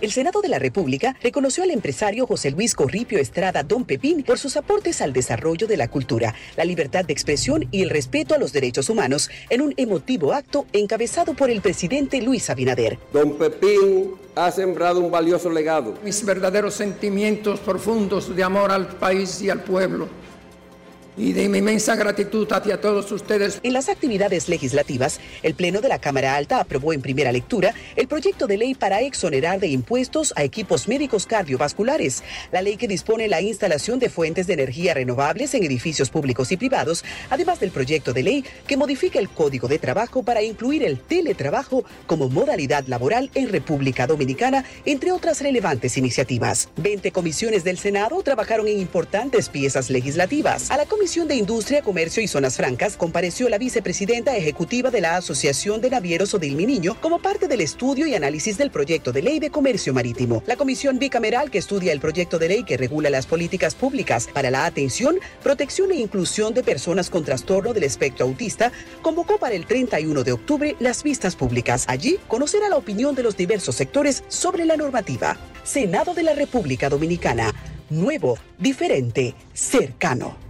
El Senado de la República reconoció al empresario José Luis Corripio Estrada Don Pepín por sus aportes al desarrollo de la cultura, la libertad de expresión y el respeto a los derechos humanos en un emotivo acto encabezado por el presidente Luis Abinader. Don Pepín ha sembrado un valioso legado. Mis verdaderos sentimientos profundos de amor al país y al pueblo y de mi inmensa gratitud hacia todos ustedes. En las actividades legislativas, el Pleno de la Cámara Alta aprobó en primera lectura el proyecto de ley para exonerar de impuestos a equipos médicos cardiovasculares, la ley que dispone la instalación de fuentes de energía renovables en edificios públicos y privados, además del proyecto de ley que modifica el Código de Trabajo para incluir el teletrabajo como modalidad laboral en República Dominicana, entre otras relevantes iniciativas. 20 comisiones del Senado trabajaron en importantes piezas legislativas. A la Comisión de Industria, Comercio y Zonas Francas compareció la vicepresidenta ejecutiva de la Asociación de Navieros Odil Niño como parte del estudio y análisis del proyecto de ley de comercio marítimo. La comisión bicameral que estudia el proyecto de ley que regula las políticas públicas para la atención, protección e inclusión de personas con trastorno del espectro autista convocó para el 31 de octubre las vistas públicas. Allí conocerá la opinión de los diversos sectores sobre la normativa. Senado de la República Dominicana. Nuevo, diferente, cercano.